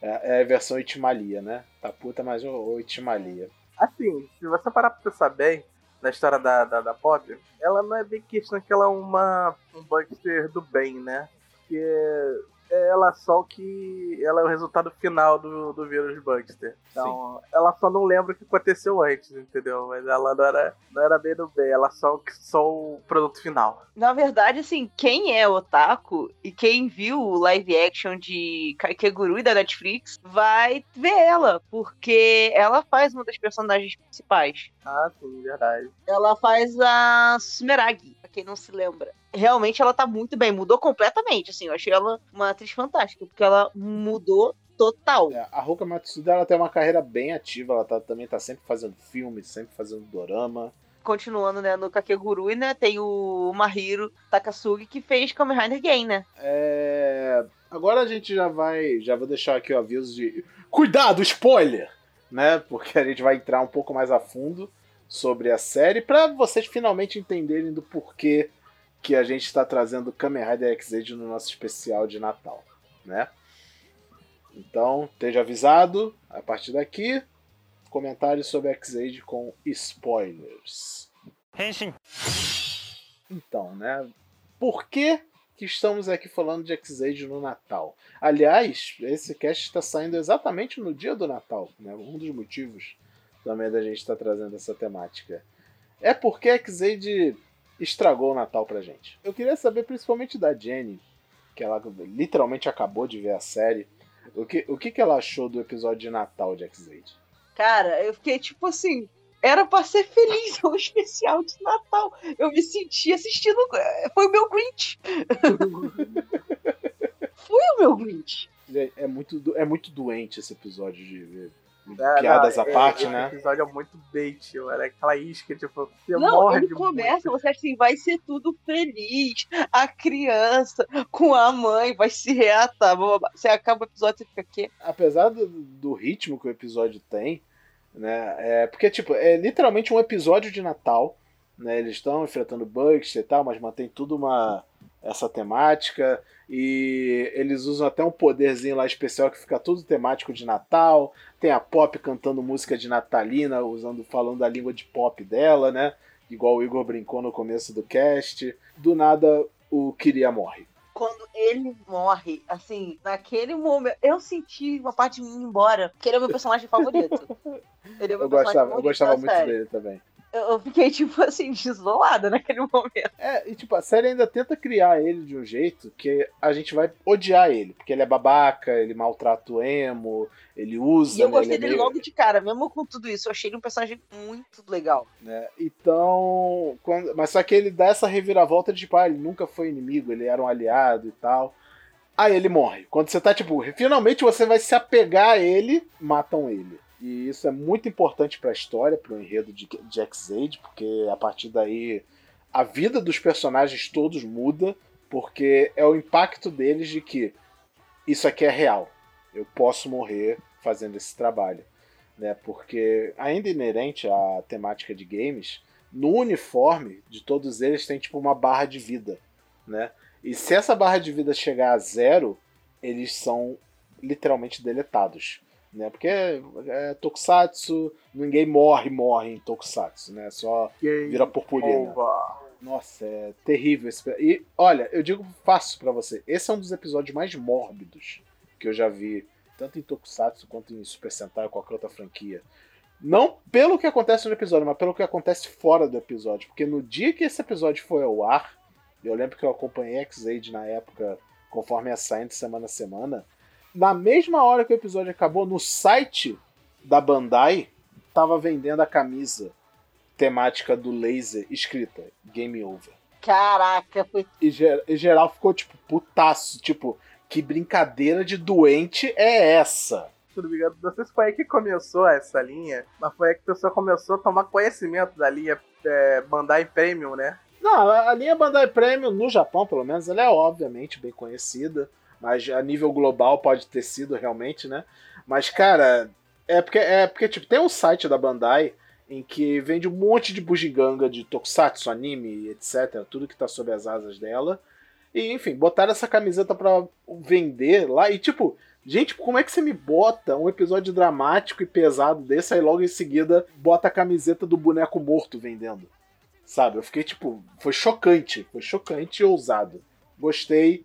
É, é a versão Itimalia, né? Tá puta, mas o Itimalia. Assim, se você parar pra pensar bem, na história da, da, da Pop, ela não é bem questão que ela é uma, um bugster do bem, né? Porque ela só que ela é o resultado final do, do vírus Bugster. Então, Sim. ela só não lembra o que aconteceu antes, entendeu? Mas ela não era, não era bem do bem, ela só, só o produto final. Na verdade, assim, quem é otaku e quem viu o live action de Kaikeguru da Netflix vai ver ela, porque ela faz uma das personagens principais. Ah, sim, verdade. Ela faz a Sumeragi, pra quem não se lembra realmente ela tá muito bem, mudou completamente, assim, eu achei ela uma atriz fantástica, porque ela mudou total. É, a Ruka Matsuda, ela tem uma carreira bem ativa, ela tá, também tá sempre fazendo filmes, sempre fazendo dorama. Continuando, né, no Kakegurui, né, tem o Mahiro Takasugi, que fez Kamen Rider Game, né? É... Agora a gente já vai. Já vou deixar aqui o aviso de. Cuidado, spoiler! Né? Porque a gente vai entrar um pouco mais a fundo sobre a série para vocês finalmente entenderem do porquê que a gente está trazendo Kamen Rider X-Age no nosso especial de Natal, né? Então, esteja avisado, a partir daqui, comentários sobre X-Age com spoilers. Henshin. Então, né? Por que, que estamos aqui falando de X-Age no Natal? Aliás, esse cast está saindo exatamente no dia do Natal, né? Um dos motivos também da gente estar tá trazendo essa temática. É porque X-Age estragou o Natal pra gente. Eu queria saber principalmente da Jenny, que ela literalmente acabou de ver a série. O que, o que, que ela achou do episódio de Natal de X-Aid? Cara, eu fiquei tipo assim. Era pra ser feliz, é um especial de Natal. Eu me senti assistindo. Foi o meu Grinch. [LAUGHS] Foi o meu Grinch. É muito, é muito doente esse episódio de é, piadas não, à parte, é, né? O episódio é muito bait, era aquela isca, tipo, você não, ele começa, muito. você acha assim, vai ser tudo feliz, a criança com a mãe vai se reatar, você acaba o episódio e fica aqui. Apesar do, do, ritmo que o episódio tem, né, é, porque, tipo, é literalmente um episódio de Natal, né, eles estão enfrentando bugs e tal, mas mantém tudo uma essa temática e eles usam até um poderzinho lá especial que fica tudo temático de Natal. Tem a Pop cantando música de natalina, usando falando a língua de pop dela, né? Igual o Igor brincou no começo do cast. Do nada o Kiria morre. Quando ele morre, assim, naquele momento, eu senti uma parte de mim embora, que ele é o meu personagem favorito. [LAUGHS] Ele é meu eu, personagem gostava, favorito eu gostava muito série. dele também eu fiquei, tipo assim, desolada naquele momento. É, e tipo, a série ainda tenta criar ele de um jeito que a gente vai odiar ele. Porque ele é babaca, ele maltrata o emo, ele usa. E eu né, gostei é dele meio... logo de cara, mesmo com tudo isso. Eu achei ele um personagem muito legal. É, então. Quando... Mas só que ele dá essa reviravolta de, tipo, ah, ele nunca foi inimigo, ele era um aliado e tal. Aí ele morre. Quando você tá, tipo, finalmente você vai se apegar a ele, matam ele. E isso é muito importante para a história, para o enredo de, de X-Aid, porque a partir daí a vida dos personagens todos muda, porque é o impacto deles de que isso aqui é real. Eu posso morrer fazendo esse trabalho. Né? Porque, ainda inerente à temática de games, no uniforme de todos eles tem tipo uma barra de vida. Né? E se essa barra de vida chegar a zero, eles são literalmente deletados né? Porque é, é, Tokusatsu, ninguém morre, morre em Tokusatsu, né? Só Game vira purpurina. Over. Nossa, é terrível esse. E olha, eu digo fácil para você, esse é um dos episódios mais mórbidos que eu já vi, tanto em Tokusatsu quanto em Super Sentai qualquer outra franquia. Não pelo que acontece no episódio, mas pelo que acontece fora do episódio. Porque no dia que esse episódio foi ao ar, eu lembro que eu acompanhei X-Aid na época, conforme ia saindo semana a semana na mesma hora que o episódio acabou, no site da Bandai, tava vendendo a camisa temática do laser escrita Game Over. Caraca, foi. E, e geral ficou tipo, putaço. Tipo, que brincadeira de doente é essa? Me engano, não sei se foi aí que começou essa linha, mas foi aí que a pessoa começou a tomar conhecimento da linha é, Bandai Premium, né? Não, a linha Bandai Premium, no Japão, pelo menos, ela é obviamente bem conhecida mas a nível global pode ter sido realmente, né? Mas, cara, é porque, é porque tipo, tem um site da Bandai em que vende um monte de bugiganga de tokusatsu, anime, etc. Tudo que tá sob as asas dela. E, enfim, botaram essa camiseta pra vender lá. E, tipo, gente, como é que você me bota um episódio dramático e pesado desse, aí logo em seguida bota a camiseta do boneco morto vendendo? Sabe? Eu fiquei, tipo, foi chocante. Foi chocante e ousado. Gostei,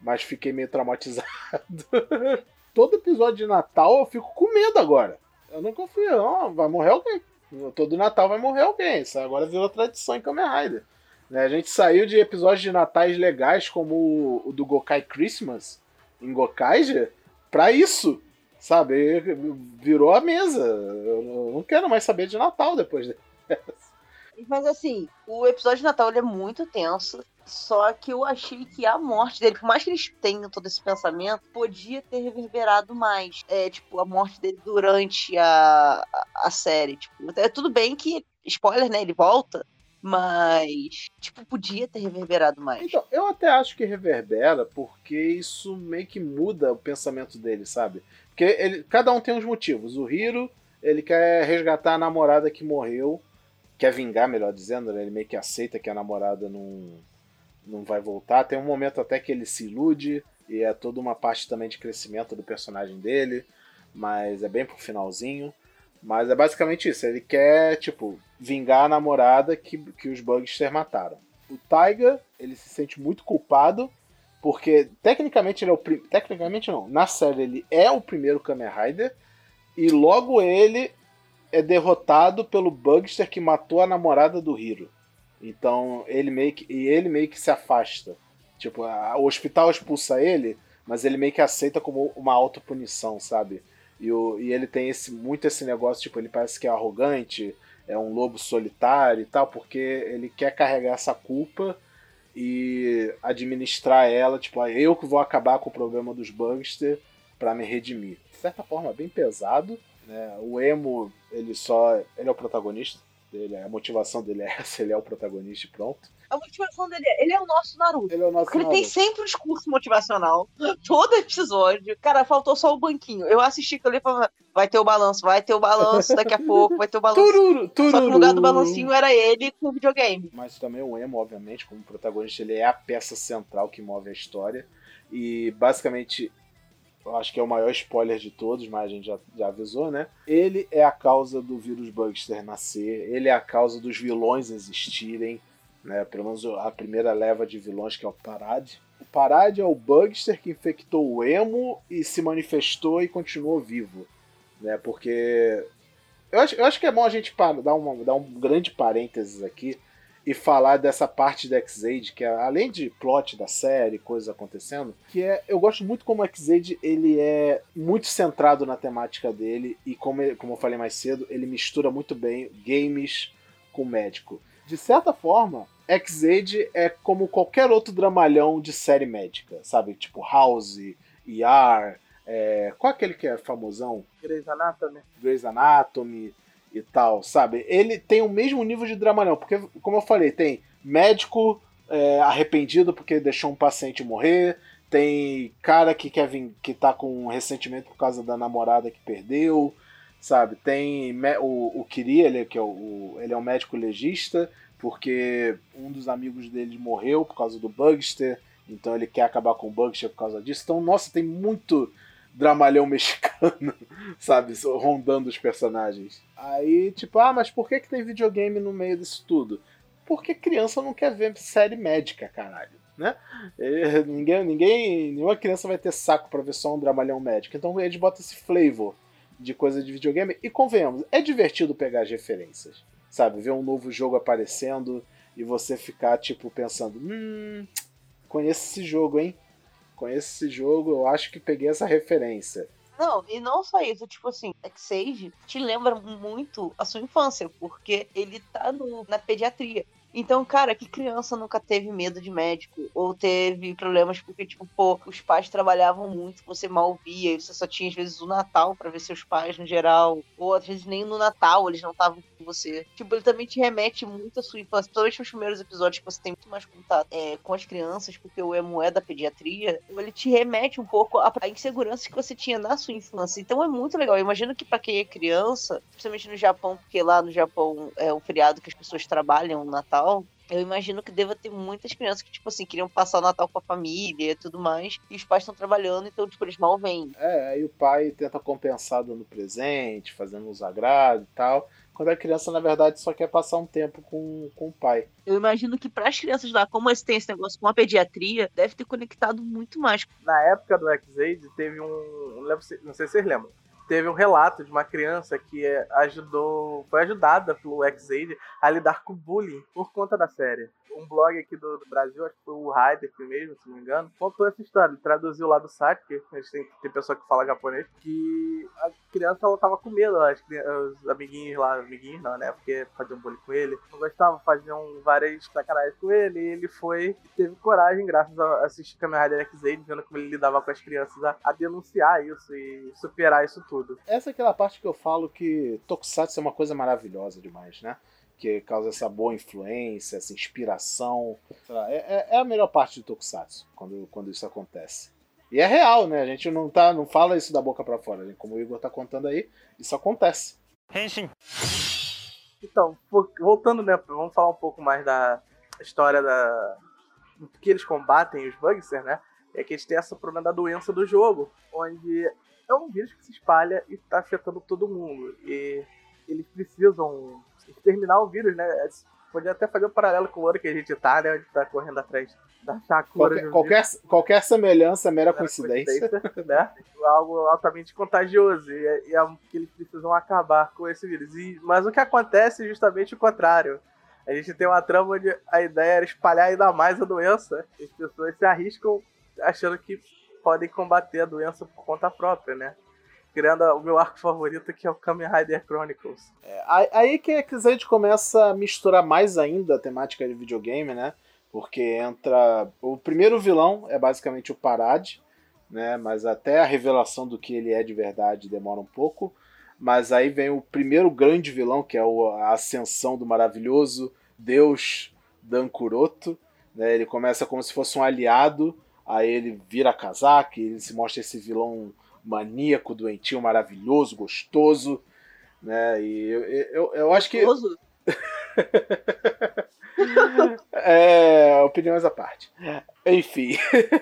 mas fiquei meio traumatizado. [LAUGHS] Todo episódio de Natal eu fico com medo agora. Eu não confio, não. Vai morrer alguém. Todo Natal vai morrer alguém. Isso agora virou tradição em Kamen Rider. Né, a gente saiu de episódios de natais legais como o do Gokai Christmas em Gokaija pra isso. Sabe? Virou a mesa. Eu não quero mais saber de Natal depois dessa. Mas assim, o episódio de Natal é muito tenso. Só que eu achei que a morte dele, por mais que eles tenham todo esse pensamento, podia ter reverberado mais. É, tipo, a morte dele durante a, a, a série. Tipo, é tudo bem que, spoiler, né? Ele volta. Mas, tipo, podia ter reverberado mais. Então, eu até acho que reverbera porque isso meio que muda o pensamento dele, sabe? Porque ele, cada um tem uns motivos. O Hiro, ele quer resgatar a namorada que morreu, quer vingar, melhor dizendo, né? ele meio que aceita que a namorada não, não vai voltar. Tem um momento até que ele se ilude, e é toda uma parte também de crescimento do personagem dele, mas é bem pro finalzinho. Mas é basicamente isso, ele quer, tipo, vingar a namorada que, que os Bugster mataram. O Taiga, ele se sente muito culpado, porque tecnicamente ele é o tecnicamente não, na série ele é o primeiro Kamen Rider e logo ele é derrotado pelo Bugster que matou a namorada do Hiro. Então, ele meio que e ele meio que se afasta. Tipo, a, o hospital expulsa ele, mas ele meio que aceita como uma autopunição, sabe? E, o, e ele tem esse, muito esse negócio, tipo, ele parece que é arrogante, é um lobo solitário e tal, porque ele quer carregar essa culpa e administrar ela, tipo, ah, eu que vou acabar com o problema dos Bugster para me redimir. De certa forma, bem pesado, né? O Emo, ele só, ele é o protagonista, dele, a motivação dele é essa, ele é o protagonista e pronto. A motivação dele é, ele é o nosso Naruto. Ele é o nosso Porque ele Naruto. tem sempre um discurso motivacional. [LAUGHS] Todo episódio. Cara, faltou só o banquinho. Eu assisti que eu falava, vai ter o balanço, vai ter o balanço daqui a [LAUGHS] pouco, vai ter o balanço. Tururu, tururu. Só que no lugar do balancinho era ele com o videogame. Mas também o Emo, obviamente, como protagonista, ele é a peça central que move a história. E basicamente, eu acho que é o maior spoiler de todos, mas a gente já, já avisou, né? Ele é a causa do vírus Bugster nascer, ele é a causa dos vilões existirem, né? Pelo menos a primeira leva de vilões, que é o Parade. O Parade é o Bugster que infectou o Emo e se manifestou e continuou vivo, né? Porque eu acho, eu acho que é bom a gente dar, uma, dar um grande parênteses aqui e falar dessa parte da X-Aid, que é além de plot da série, coisas acontecendo, que é eu gosto muito como o X-Aid ele é muito centrado na temática dele e como, ele- como eu falei mais cedo, ele mistura muito bem games com médico. De certa forma, X-Aid é como qualquer outro dramalhão de série médica, sabe? Tipo House, ER, é... qual é aquele que é famosão? Grey's Anatomy. Grey's Anatomy e tal, sabe? Ele tem o mesmo nível de dramalhão, porque, como eu falei, tem médico é, arrependido porque deixou um paciente morrer, tem cara que quer vir, que tá com ressentimento por causa da namorada que perdeu, sabe? Tem o, o Kiri, ele, que é o- ele é um médico legista, porque um dos amigos dele morreu por causa do Bugster, então ele quer acabar com o Bugster por causa disso. Então, nossa, tem muito dramalhão mexicano, [LAUGHS] sabe? Rondando os personagens. Aí, tipo, ah, mas por que, que tem videogame no meio disso tudo? Porque criança não quer ver série médica, caralho. Né? É, ninguém, ninguém, nenhuma criança vai ter saco pra ver só um dramalhão médico. Então eles botam esse flavor de coisa de videogame. E convenhamos, é divertido pegar as referências. Sabe? Ver um novo jogo aparecendo e você ficar, tipo, pensando: hum, conheço esse jogo, hein? Conheço esse jogo, eu acho que peguei essa referência. Não, e não só isso, tipo assim, X-Age te lembra muito a sua infância, porque ele tá no- na pediatria. Então, cara, que criança nunca teve medo de médico? Ou teve problemas porque, tipo, pô, os pais trabalhavam muito, você mal via, e você só tinha, às vezes, o Natal pra ver seus pais no geral. Ou, às vezes, nem no Natal eles não estavam com você. Tipo, ele também te remete muito à sua infância, principalmente nos primeiros episódios que você tem muito mais contato é, com as crianças, porque o emo é da pediatria. Ele te remete um pouco à à insegurança que você tinha na sua infância. Então é muito legal. Eu imagino que pra quem é criança, principalmente no Japão, porque lá no Japão é o feriado que as pessoas trabalham no Natal. Eu imagino que deva ter muitas crianças que, tipo assim, queriam passar o Natal com a família e tudo mais. E os pais estão trabalhando, então, tipo, eles mal vêm. É, aí o pai tenta compensar dando presente, fazendo uns agrados e tal. Quando a criança, na verdade, só quer passar um tempo com, com o pai. Eu imagino que para as crianças lá, como eles têm esse negócio com a pediatria, deve ter conectado muito mais. Na época do X-Aid, teve um. Não, lembro se- não sei se vocês lembram. Teve um relato de uma criança que é, ajudou. Foi ajudada pelo X-Aid a lidar com bullying por conta da série. Um blog aqui do, do Brasil, acho que foi o Ryder mesmo, se não me engano, contou essa história. Ele traduziu lá do site, porque a gente tem, tem pessoa que fala japonês, que a criança ela tava com medo, as, os amiguinhos lá, amiguinhos não, né? Porque faziam bullying com ele. Não gostavam, faziam várias sacanagens com ele. E ele foi teve coragem, graças a assistir Kamen Rider X-Aid, vendo como ele lidava com as crianças, a, a denunciar isso e superar isso tudo. Essa é aquela parte que eu falo que Tokusatsu é uma coisa maravilhosa demais, né? que causa essa boa influência, essa inspiração. Lá, é, é, a melhor parte do Tokusatsu quando, quando isso acontece. E é real, né? A gente não, tá, não fala isso da boca para fora. Né? Como o Igor tá contando aí, isso acontece. Henshin. Então, voltando, né? Vamos falar um pouco mais da história da. que eles combatem os Bugsters, né? É que eles têm essa problema da doença do jogo, onde é um vírus que se espalha e tá afetando todo mundo. E eles precisam exterminar o vírus, né? Podia até fazer um paralelo com o ano que a gente tá, né? Onde tá correndo atrás da Sakura. Qualquer, qualquer, qualquer, semelhança é mera, mera coincidência. coincidência né? [LAUGHS] Algo altamente contagioso. E é, e é que eles precisam acabar com esse vírus. E, mas o que acontece é justamente o contrário. A gente tem uma trama onde a ideia era espalhar ainda mais a doença. As pessoas se arriscam achando que podem combater a doença por conta própria, né? Criando o meu arco favorito, que é o Kamen Rider Chronicles. É, aí que a gente começa a misturar mais ainda a temática de videogame, né? Porque entra. O primeiro vilão é basicamente o Parad, né? Mas até a revelação do que ele é de verdade demora um pouco. Mas aí vem o primeiro grande vilão, que é a ascensão do maravilhoso Deus Dankuroto. Né? Ele começa como se fosse um aliado Aí ele vira casaca, ele se mostra esse vilão maníaco, doentio, maravilhoso, gostoso, né? E eu, eu, eu acho que. [LAUGHS] é, opiniões à parte. Enfim.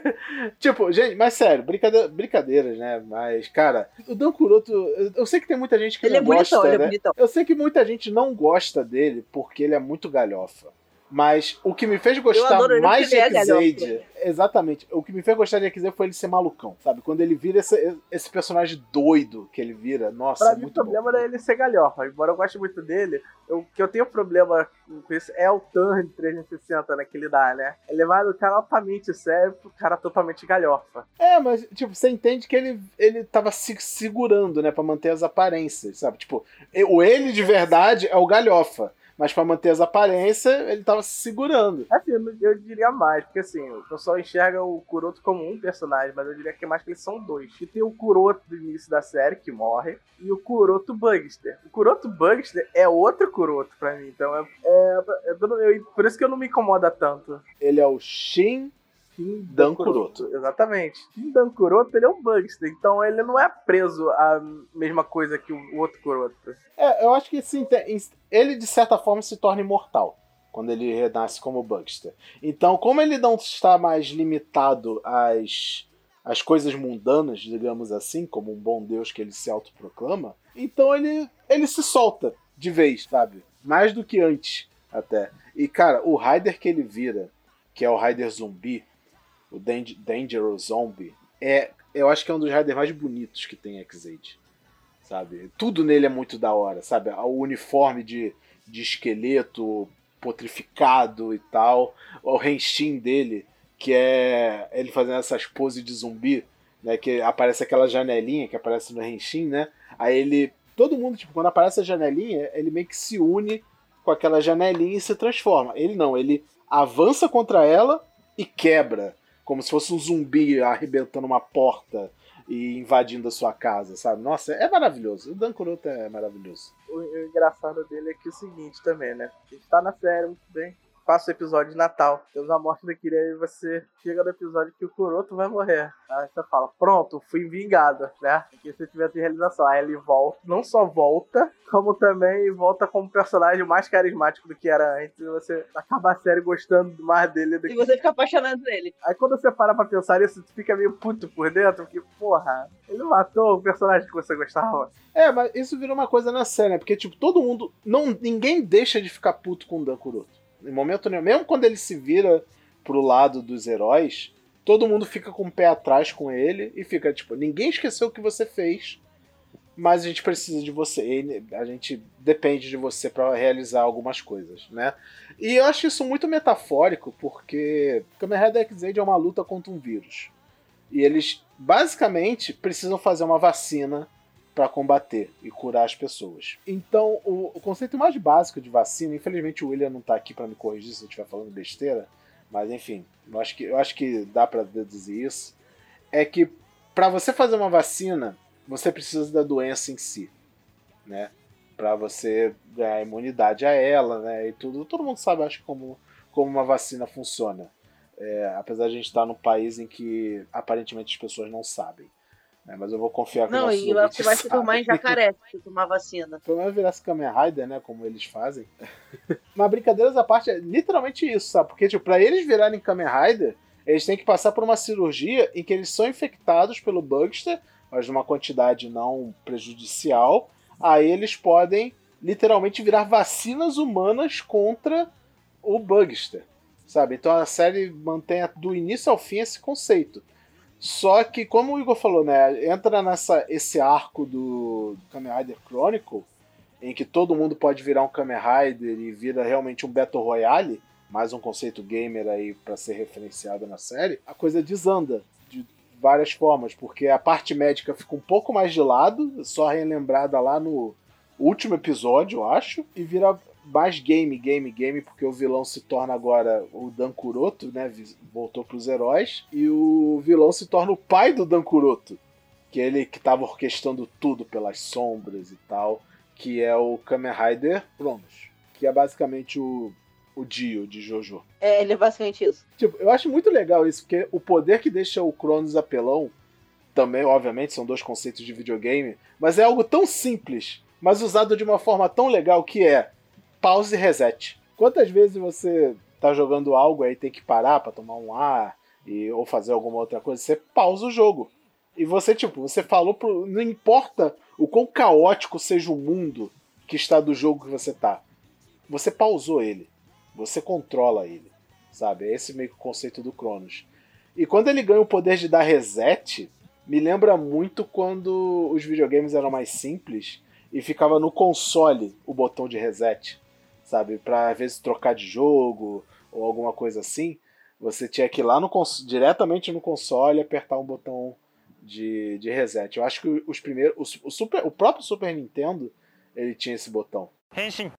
[LAUGHS] tipo, gente, mas sério, brincadeira, brincadeiras, né? Mas, cara, o Dan Kuroto, eu, sei que tem muita gente que ele não é bonitão, gosta, ele é né? bonitão. Eu sei que muita gente não gosta dele porque ele é muito galhofa. Mas o que me fez gostar mais de X-Aid. Exatamente. O que me fez gostar de X-Aid foi ele ser malucão, sabe? Quando ele vira esse, esse personagem doido que ele vira. Nossa, pra mim, o problema bom. é ele ser galhofa. Embora eu goste muito dele, o que eu tenho problema com isso é o turn 360 né, que ele dá, né? Ele vai do cara altamente sério pro cara totalmente galhofa. É, mas, tipo, você entende que ele, ele tava se segurando, né? Pra manter as aparências, sabe? Tipo, o ele de verdade é o galhofa mas para manter as aparências, ele tava se segurando. Assim, eu diria mais, porque assim, o pessoal enxerga o Kuroto como um personagem, mas eu diria que é mais que eles são dois. E tem o Kuroto do início da série, que morre, e o Kuroto Bugster. O Kuroto Bugster é outro Kuroto pra mim, então é, é, é, é por isso que eu não me incomoda tanto. Ele é o Shin Dan Kuroto. Exatamente. Shin Dan Kuroto, ele é um Bugster, então ele não é preso à mesma coisa que o outro Kuroto. É, eu acho que sim, ele de certa forma se torna imortal quando ele renasce como Bugster. Então, como ele não está mais limitado às, às coisas mundanas, digamos assim, como um bom deus que ele se autoproclama, então ele, ele se solta de vez, sabe? Mais do que antes, até. E, cara, o Rider que ele vira, que é o Rider zumbi, o Dangerous Zombie, é, eu acho que é um dos Riders mais bonitos que tem X-Aid. Sabe? Tudo nele é muito da hora, sabe? O uniforme de, de esqueleto potrificado e tal. O renshin dele, que é ele fazendo essas poses de zumbi, né? Que aparece aquela janelinha que aparece no renshin, né? Aí ele. Todo mundo, tipo, quando aparece a janelinha, ele meio que se une com aquela janelinha e se transforma. Ele não, ele avança contra ela e quebra como se fosse um zumbi arrebentando uma porta e invadindo a sua casa, sabe? Nossa, é maravilhoso. O Dan Kuroto é maravilhoso. O, engraçado dele é que é o seguinte também, né? A gente tá na série muito bem, passa o episódio de Natal, temos a morte da Kirei e você chega no episódio que o Kuroto vai morrer. Aí você fala, pronto, fui vingado, né? Que se tivesse realização. Aí ele volta, não só volta, como também volta como personagem mais carismático do que era antes. E você acaba a série gostando mais dele do que. E você fica apaixonado dele. Aí quando você para pra pensar nisso, você fica meio puto por dentro, porque, porra, ele matou o personagem que você gostava. É, mas isso virou uma coisa na série, né? Porque, tipo, todo mundo. Não, ninguém deixa de ficar puto com o Dan Kuroto. Em momento nenhum. Mesmo quando ele se vira pro lado dos heróis, todo mundo fica com o pé atrás com ele e fica tipo: ninguém esqueceu o que você fez, mas a gente precisa de você. A gente depende de você para realizar algumas coisas, né? E eu acho isso muito metafórico, porque Kamen Rider X-Aid é uma luta contra um vírus. E eles basicamente precisam fazer uma vacina para combater e curar as pessoas. Então, o, o, conceito mais básico de vacina, infelizmente o William não está aqui para me corrigir se eu estiver falando besteira, mas enfim, eu acho que, eu acho que dá para deduzir isso, é que para você fazer uma vacina, você precisa da doença em si, né? para você ganhar imunidade a ela, né? E tudo. Todo mundo sabe, acho, como, como uma vacina funciona. É, apesar de a gente estar num país em que aparentemente as pessoas não sabem. Né? Mas eu vou confiar Não, e você vai se tomar em jacaré se tomar vacina. Pelo menos virar Kamen Rider, né? Como eles fazem. Mas brincadeiras à parte, é literalmente isso, sabe? Porque, tipo, pra eles virarem Kamen Rider, eles têm que passar por uma cirurgia em que eles são infectados pelo Bugster, mas numa quantidade não prejudicial. Aí eles podem literalmente virar vacinas humanas contra o Bugster, sabe? Então a série mantém do início ao fim esse conceito. Só que, como o Igor falou, né? Entra nessa esse arco do, do Kamen Rider Chronicle, em que todo mundo pode virar um Kamen Rider e vira realmente um Battle Royale mais um conceito gamer aí para ser referenciado na série, a coisa desanda de várias formas, porque a parte médica fica um pouco mais de lado, só relembrada lá no último episódio, eu acho, e vira mais game, game, game, porque o vilão se torna agora o Dan Kuroto, né? Voltou para os heróis, e o vilão se torna o pai do Dan Kuroto, que é ele que estava orquestrando tudo pelas sombras e tal, que é o Kamen Rider Cronos, que é basicamente o o Dio de Jojo. É, ele é basicamente isso. Tipo, eu acho muito legal isso, porque o poder que deixa o Cronos apelão, também, obviamente, são dois conceitos de videogame, mas é algo tão simples, mas usado de uma forma tão legal que é pause e reset. Quantas vezes você tá jogando algo aí tem que parar para tomar um ar e, ou fazer alguma outra coisa, você pausa o jogo. E você, tipo, você falou pro. Não importa o quão caótico seja o mundo que está do jogo que você tá. Você pausou ele. Você controla ele, sabe? É esse meio que o conceito do Cronos. E quando ele ganha o poder de dar reset, me lembra muito quando os videogames eram mais simples e ficava no console o botão de reset, sabe? Pra às vezes trocar de jogo ou alguma coisa assim. Você tinha que ir lá no diretamente no console e apertar um botão de, de reset. Eu acho que os primeiros. O, o, super, o próprio Super Nintendo ele tinha esse botão. Henshin.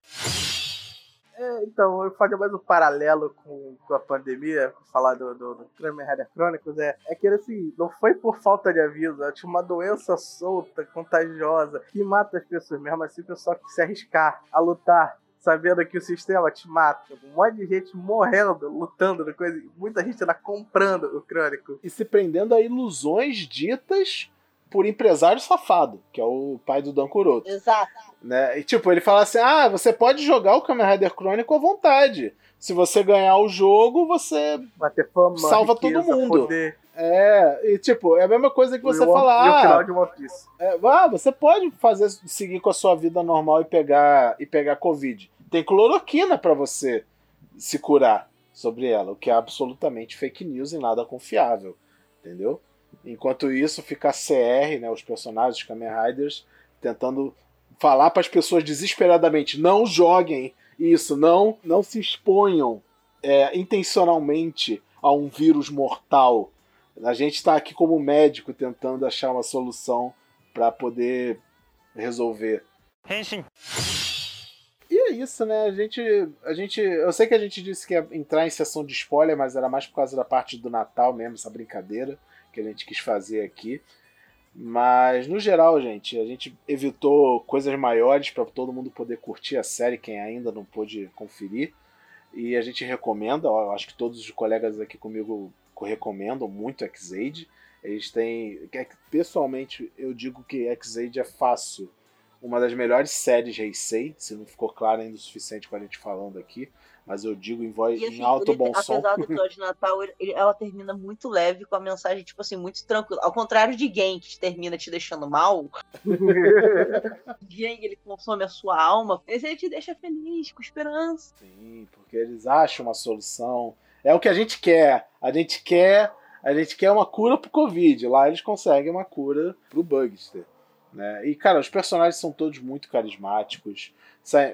É, então, eu fazer mais um paralelo com, com a pandemia, falar do, do, do Kamen Rider Chronicles, é, é que assim, não foi por falta de aviso, é tinha uma doença solta, contagiosa, que mata as pessoas, mesmo assim o pessoal que se arriscar a lutar sabendo que o sistema te mata. Um monte de gente morrendo, lutando, coisa, muita gente ainda comprando o crônico. E se prendendo a ilusões ditas por empresário safado, que é o pai do Dan Kuroto. Exato. Né? E tipo, ele fala assim: ah, você pode jogar o Kamen Rider Chronicle à vontade. Se você ganhar o jogo, você fama, salva riqueza, todo mundo. Poder. É, e tipo, é a mesma coisa que você falar. E o final de One Piece. É, ah, você pode fazer, seguir com a sua vida normal e pegar, e pegar Covid. Tem cloroquina para você se curar sobre ela, o que é absolutamente fake news e nada confiável. Entendeu? Enquanto isso, fica a CR, né, os personagens, os Kamen Riders, tentando falar para as pessoas desesperadamente: não joguem isso, não, não se exponham é, intencionalmente a um vírus mortal. A gente está aqui como médico tentando achar uma solução para poder resolver. Henshin. E é isso, né? A gente, a gente. Eu sei que a gente disse que ia entrar em sessão de spoiler, mas era mais por causa da parte do Natal mesmo, essa brincadeira que a gente quis fazer aqui. Mas no geral, gente, a gente evitou coisas maiores para todo mundo poder curtir a série, quem ainda não pôde conferir. E a gente recomenda, eu acho que todos os colegas aqui comigo recomendam muito X-Aid. Eles têm. É pessoalmente, eu digo que X-Aid é fácil. Uma das melhores séries Heisei, se não ficou claro ainda o suficiente com a gente falando aqui mas eu digo em voz assim, em alto bom apesar som. Apesar do episódio de Natal, ele, ela termina muito leve, com a mensagem, tipo assim, muito tranquila. Ao contrário de Gang, que termina te deixando mal. [LAUGHS] Gang, ele consome a sua alma. Esse ele te deixa feliz, com esperança. Sim, porque eles acham uma solução. É o que a gente quer. A gente quer. A gente quer uma cura pro Covid. Lá eles conseguem uma cura pro Bugster. Né? E, cara, os personagens são todos muito carismáticos.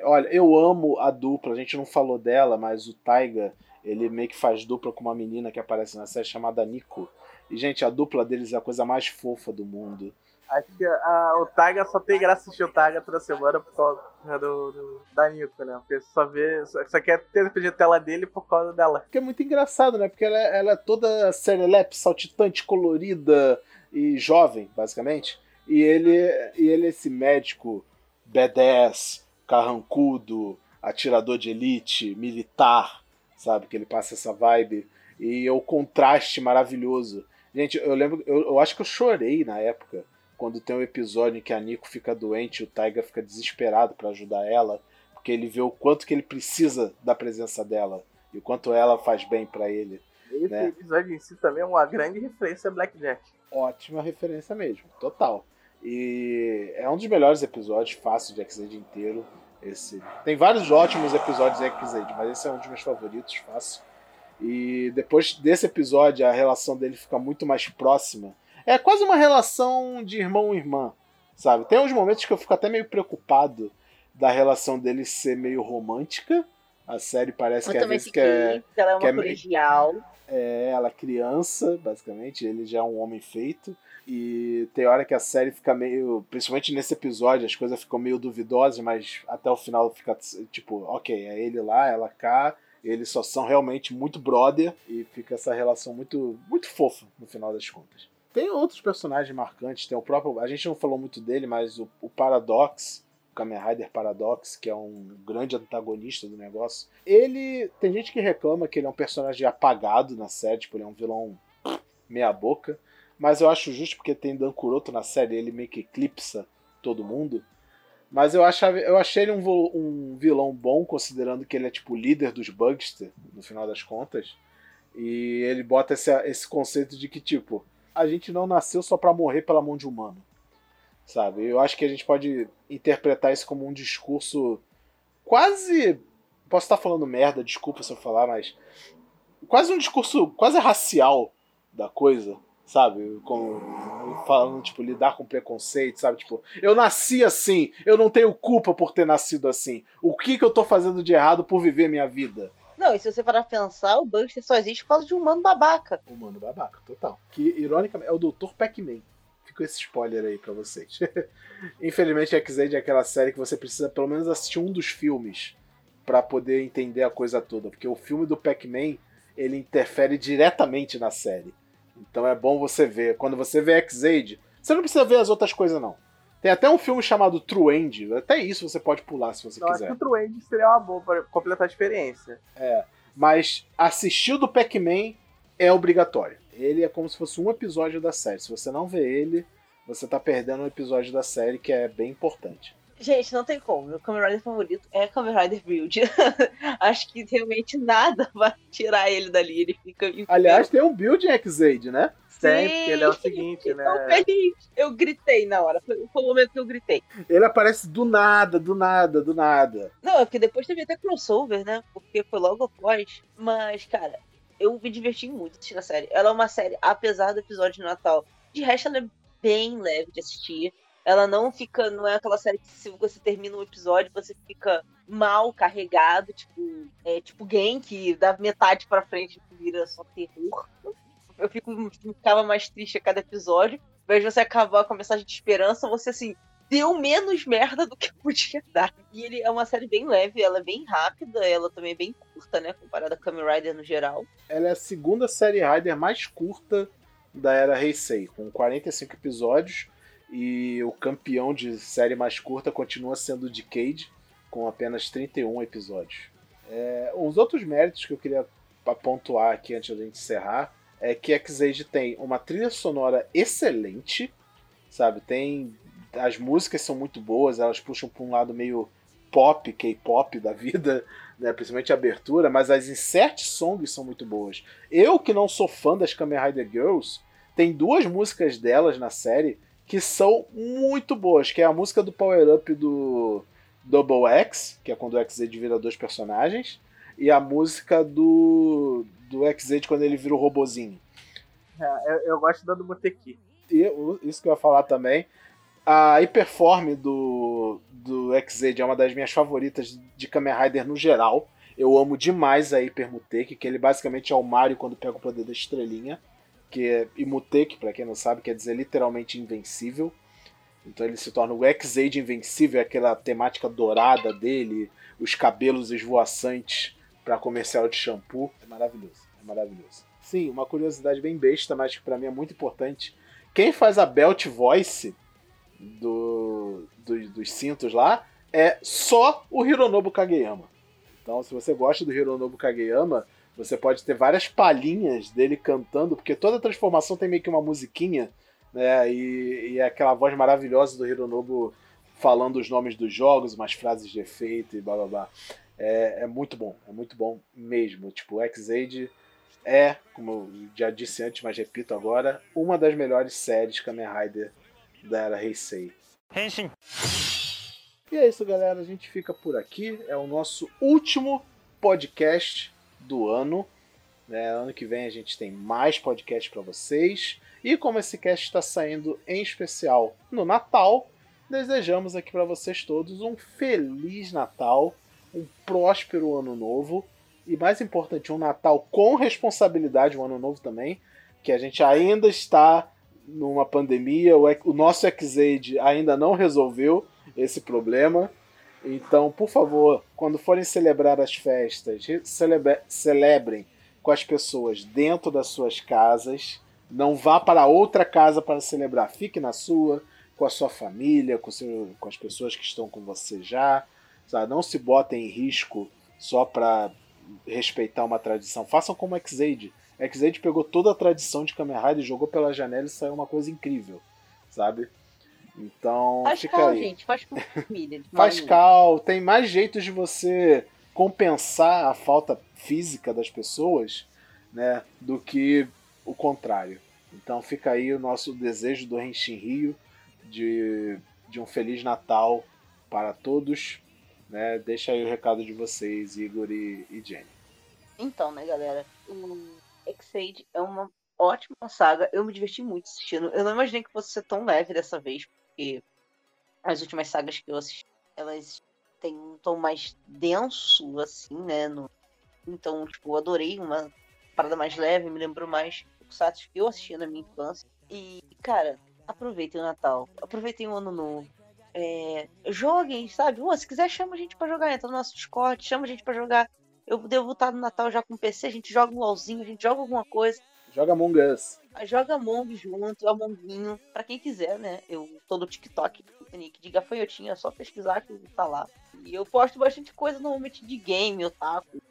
Olha, eu amo a dupla, a gente não falou dela, mas o Taiga, ele meio que faz dupla com uma menina que aparece na série chamada Nico. E, gente, a dupla deles é a coisa mais fofa do mundo. Acho que a, o Taiga só tem graça assistir o Taiga toda semana por causa do, do da Nico, né? Porque só vê. Só, só quer ter a tela dele por causa dela. Porque é muito engraçado, né? Porque ela, ela é toda serelepe, saltitante, colorida e jovem, basicamente. E ele, e ele é esse médico badass, carrancudo, atirador de elite, militar, sabe? Que ele passa essa vibe. E o contraste maravilhoso. Gente, eu lembro, eu, eu acho que eu chorei na época, quando tem um episódio em que a Nico fica doente e o Taiga fica desesperado para ajudar ela, porque ele vê o quanto que ele precisa da presença dela e o quanto ela faz bem para ele. Esse né? episódio em si também é uma grande referência a Blackjack. Ótima referência mesmo, total. E é um dos melhores episódios, fácil de X-Aid inteiro. Esse. Tem vários ótimos episódios de X-Aid, mas esse é um dos meus favoritos, fácil. E depois desse episódio, a relação dele fica muito mais próxima. É quase uma relação de irmão e irmã, sabe? Tem uns momentos que eu fico até meio preocupado da relação deles ser meio romântica. A série parece Eu que às vezes quer, fiquei. Ela é que é uma colegial. é ela criança, basicamente, ele já é um homem feito. E tem hora que a série fica meio. Principalmente nesse episódio, as coisas ficam meio duvidosas, mas até o final fica tipo, ok, é ele lá, ela cá. Eles só são realmente muito brother e fica essa relação muito, muito fofa no final das contas. Tem outros personagens marcantes, tem o próprio. A gente não falou muito dele, mas o, o Paradox, o Kamen Rider Paradox, que é um grande antagonista do negócio. Ele. Tem gente que reclama que ele é um personagem apagado na série, tipo, ele é um vilão meia-boca. Mas eu acho justo porque tem Dan Kuroto na série, ele meio que eclipsa todo mundo. Mas eu, achava, eu achei ele um, um vilão bom, considerando que ele é tipo o líder dos Bugster, no final das contas. E ele bota esse, esse conceito de que, tipo, a gente não nasceu só pra morrer pela mão de humano. Sabe? Eu acho que a gente pode interpretar isso como um discurso quase. Posso estar falando merda, desculpa se eu falar, mas. Quase um discurso quase racial da coisa, sabe? Como falando, tipo, lidar com preconceito, sabe? Tipo, eu nasci assim, eu não tenho culpa por ter nascido assim. O que, que eu tô fazendo de errado por viver minha vida? Não, e se você parar pra pensar, o Buster só existe por causa de um humano babaca. Humano babaca, total. Que, ironicamente, é o Dr. Pac-Man. Fica esse spoiler aí pra vocês. [LAUGHS] Infelizmente, X-Aid é aquela série que você precisa pelo menos assistir um dos filmes pra poder entender a coisa toda. Porque o filme do Pac-Man, ele interfere diretamente na série. Então é bom você ver. Quando você vê X-Aid, você não precisa ver as outras coisas, não. Tem até um filme chamado True End. Até isso você pode pular se você Eu acho quiser. que o True End seria uma boa para completar a experiência. Mas assistir o do Pac-Man é obrigatório. Ele é como se fosse um episódio da série. Se você não vê ele, você tá perdendo um episódio da série que é bem importante. Gente, não tem como. Meu Kamen Rider favorito é Kamen Rider Build. [LAUGHS] Acho que realmente nada [LAUGHS] vai tirar ele dali. Ele fica. Aliás, tem um build em X-Aid, né? Tem, Sim. porque ele é o seguinte, né? feliz. Eu gritei na hora. Foi, foi o momento que eu gritei. Ele aparece do nada, do nada, do nada. Não, é porque depois teve até crossover, né? Porque foi logo após. Mas, cara, eu me diverti muito assistindo a série. Ela é uma série, apesar do episódio de Natal. De resto, ela é bem leve de assistir. Ela não fica. Não é aquela série que se você termina um episódio, você fica mal carregado, tipo. É tipo Genki, da metade pra frente vira só terror. Eu fico, ficava mais triste a cada episódio. De você acabar com a mensagem de esperança, você assim, deu menos merda do que podia dar. E ele é uma série bem leve, ela é bem rápida, ela também é bem curta, né? Comparada a Kamen Rider no geral. Ela é a segunda série Rider mais curta da era Heisei, com 45 episódios. E o campeão de série mais curta continua sendo o Decade, com apenas 31 episódios. É, os outros méritos que eu queria pontuar aqui antes da gente encerrar é que X-Age tem uma trilha sonora excelente, sabe? Tem as músicas são muito boas, elas puxam para um lado meio pop, K-pop da vida, [LAUGHS] né? principalmente a abertura, mas as insert songs são muito boas. Eu que não sou fã das Kamen Rider Girls, tem duas músicas delas na série que são muito boas, que é a música do Power Up do Double X, que é quando o X-Aid vira dois personagens, e a música do do X-Aid quando ele vira o robozinho. É, eu, eu gosto da do Moteki. E isso que eu ia falar também. A Hyperform do, do X-Aid é uma das minhas favoritas de Kamen Rider no geral. Eu amo demais a Hyper Muteki, que ele basicamente é o Mario quando pega o poder da estrelinha. Que é, Muteki, pra quem não sabe, quer dizer literalmente invencível. Então ele se torna o X-Aid invencível, é aquela temática dourada dele, os cabelos esvoaçantes pra comercial de shampoo. É maravilhoso, é maravilhoso. Sim, uma curiosidade bem besta, mas que pra mim é muito importante. Quem faz a Belt Voice do, do, dos cintos lá é só o Hironobu Kageyama. Então, se você gosta do Hironobu Kageyama, você pode ter várias palhinhas dele cantando, porque toda transformação tem meio que uma musiquinha, né? E, e é aquela voz maravilhosa do Hironobu falando os nomes dos jogos, umas frases de efeito e blá blá blá. É, é muito bom, é muito bom mesmo. Tipo, o X-Aid é, como eu já disse antes, mas repito agora, uma das melhores séries Kamen Rider da era Heisei. Henshin. E é isso, galera. A gente fica por aqui. É o nosso último podcast do ano. Né? Ano que vem a gente tem mais podcast para vocês. E como esse cast está saindo em especial no Natal, desejamos aqui para vocês todos um feliz Natal, um próspero ano novo e mais importante, um Natal com responsabilidade, um ano novo também, que a gente ainda está numa pandemia, o, o nosso Xaid ainda não resolveu esse problema. Então, por favor, quando forem celebrar as festas, celebre, celebrem com as pessoas dentro das suas casas. Não vá para outra casa para celebrar. Fique na sua, com a sua família, com, seu, com as pessoas que estão com você já. Sabe? Não se botem em risco só para respeitar uma tradição. Façam como X-Aid. X-Aid pegou toda a tradição de Kamen Rider e jogou pela janela e saiu uma coisa incrível, sabe? Então, faz fica cal, aí. gente, faz com [LAUGHS] família. faz cal, tem mais jeitos de você compensar a falta física das pessoas, né, do que o contrário. Então fica aí o nosso desejo do Renshin Rio de, de um feliz Natal para todos, né? Deixa aí o recado de vocês, Igor e, e Jenny. Então, né, galera, o X-Aid é uma ótima saga. Eu me diverti muito assistindo. Eu não imaginei que fosse ser tão leve dessa vez, porque as últimas sagas que eu assisti, elas têm um tom mais denso, assim, né? No... Então, tipo, adorei uma parada mais leve, me lembrou mais do Kusatsu que eu assistia na minha infância. E, cara, aproveitem o Natal, aproveitem o Ano Novo. É, joguem, sabe? Se quiser, chama a gente para jogar. Entra no nosso Discord, chama a gente para jogar. Eu devo estar no Natal já com o PC, a gente joga um LOLzinho, a gente joga alguma coisa. Joga Among Us. Joga Among junto, Amonguinho, pra quem quiser, né? Eu tô no TikTok, nick de gafanhotinho, é só pesquisar que tá lá. E eu posto bastante coisa normalmente de game, otaku,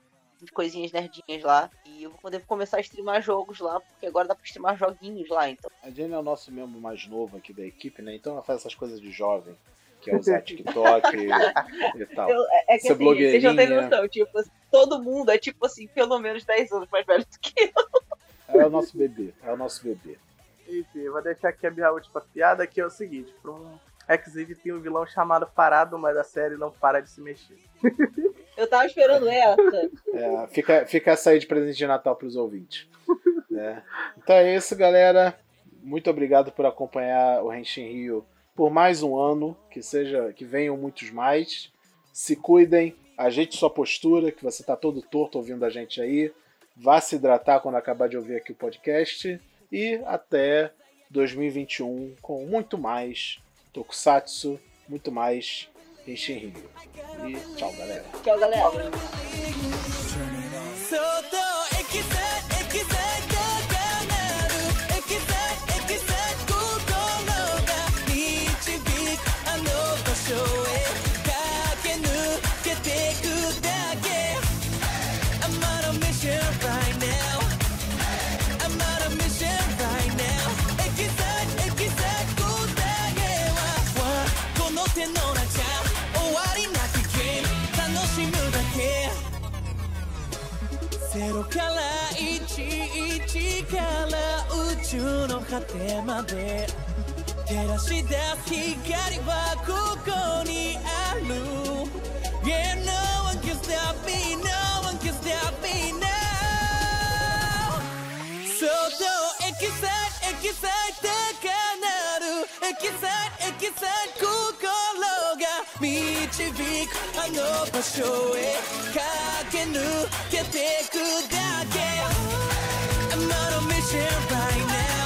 de coisinhas nerdinhas lá. E eu vou poder começar a streamar jogos lá, porque agora dá pra streamar joguinhos lá, então. A Jenny é o nosso membro mais novo aqui da equipe, né? Então ela faz essas coisas de jovem. Que é usar [LAUGHS] TikTok e, e tal. Eu, é que Ser assim, vocês não têm noção, tipo, todo mundo é tipo assim, pelo menos 10 anos mais velho do que eu. É o nosso bebê, é o nosso bebê. Enfim, vou deixar aqui a minha última piada, que é o seguinte: para um X-Vid tem um vilão chamado Parado, mas a série não para de se mexer. [LAUGHS] Eu tava esperando essa. É, fica, fica essa aí de presente de Natal pros ouvintes. né? Então é isso, galera. Muito obrigado por acompanhar o Renshin Rio por mais um ano. Que seja, que venham muitos mais. Se cuidem, ajeite sua postura, que você tá todo torto ouvindo a gente aí. Vá se hidratar quando acabar de ouvir aqui o podcast. E até 2021 com muito mais Tokusatsu, muito mais Renshin Rio. E tchau, galera. Tchau, galera. 果てまで照らし出す光はここにある Yeah, no one can stop me, no one can stop me now そっとエキサイエキサイ高鳴るエキサイエキサイ心が導くあの場所へ駆け抜けてくだけ I'm on a mission right now.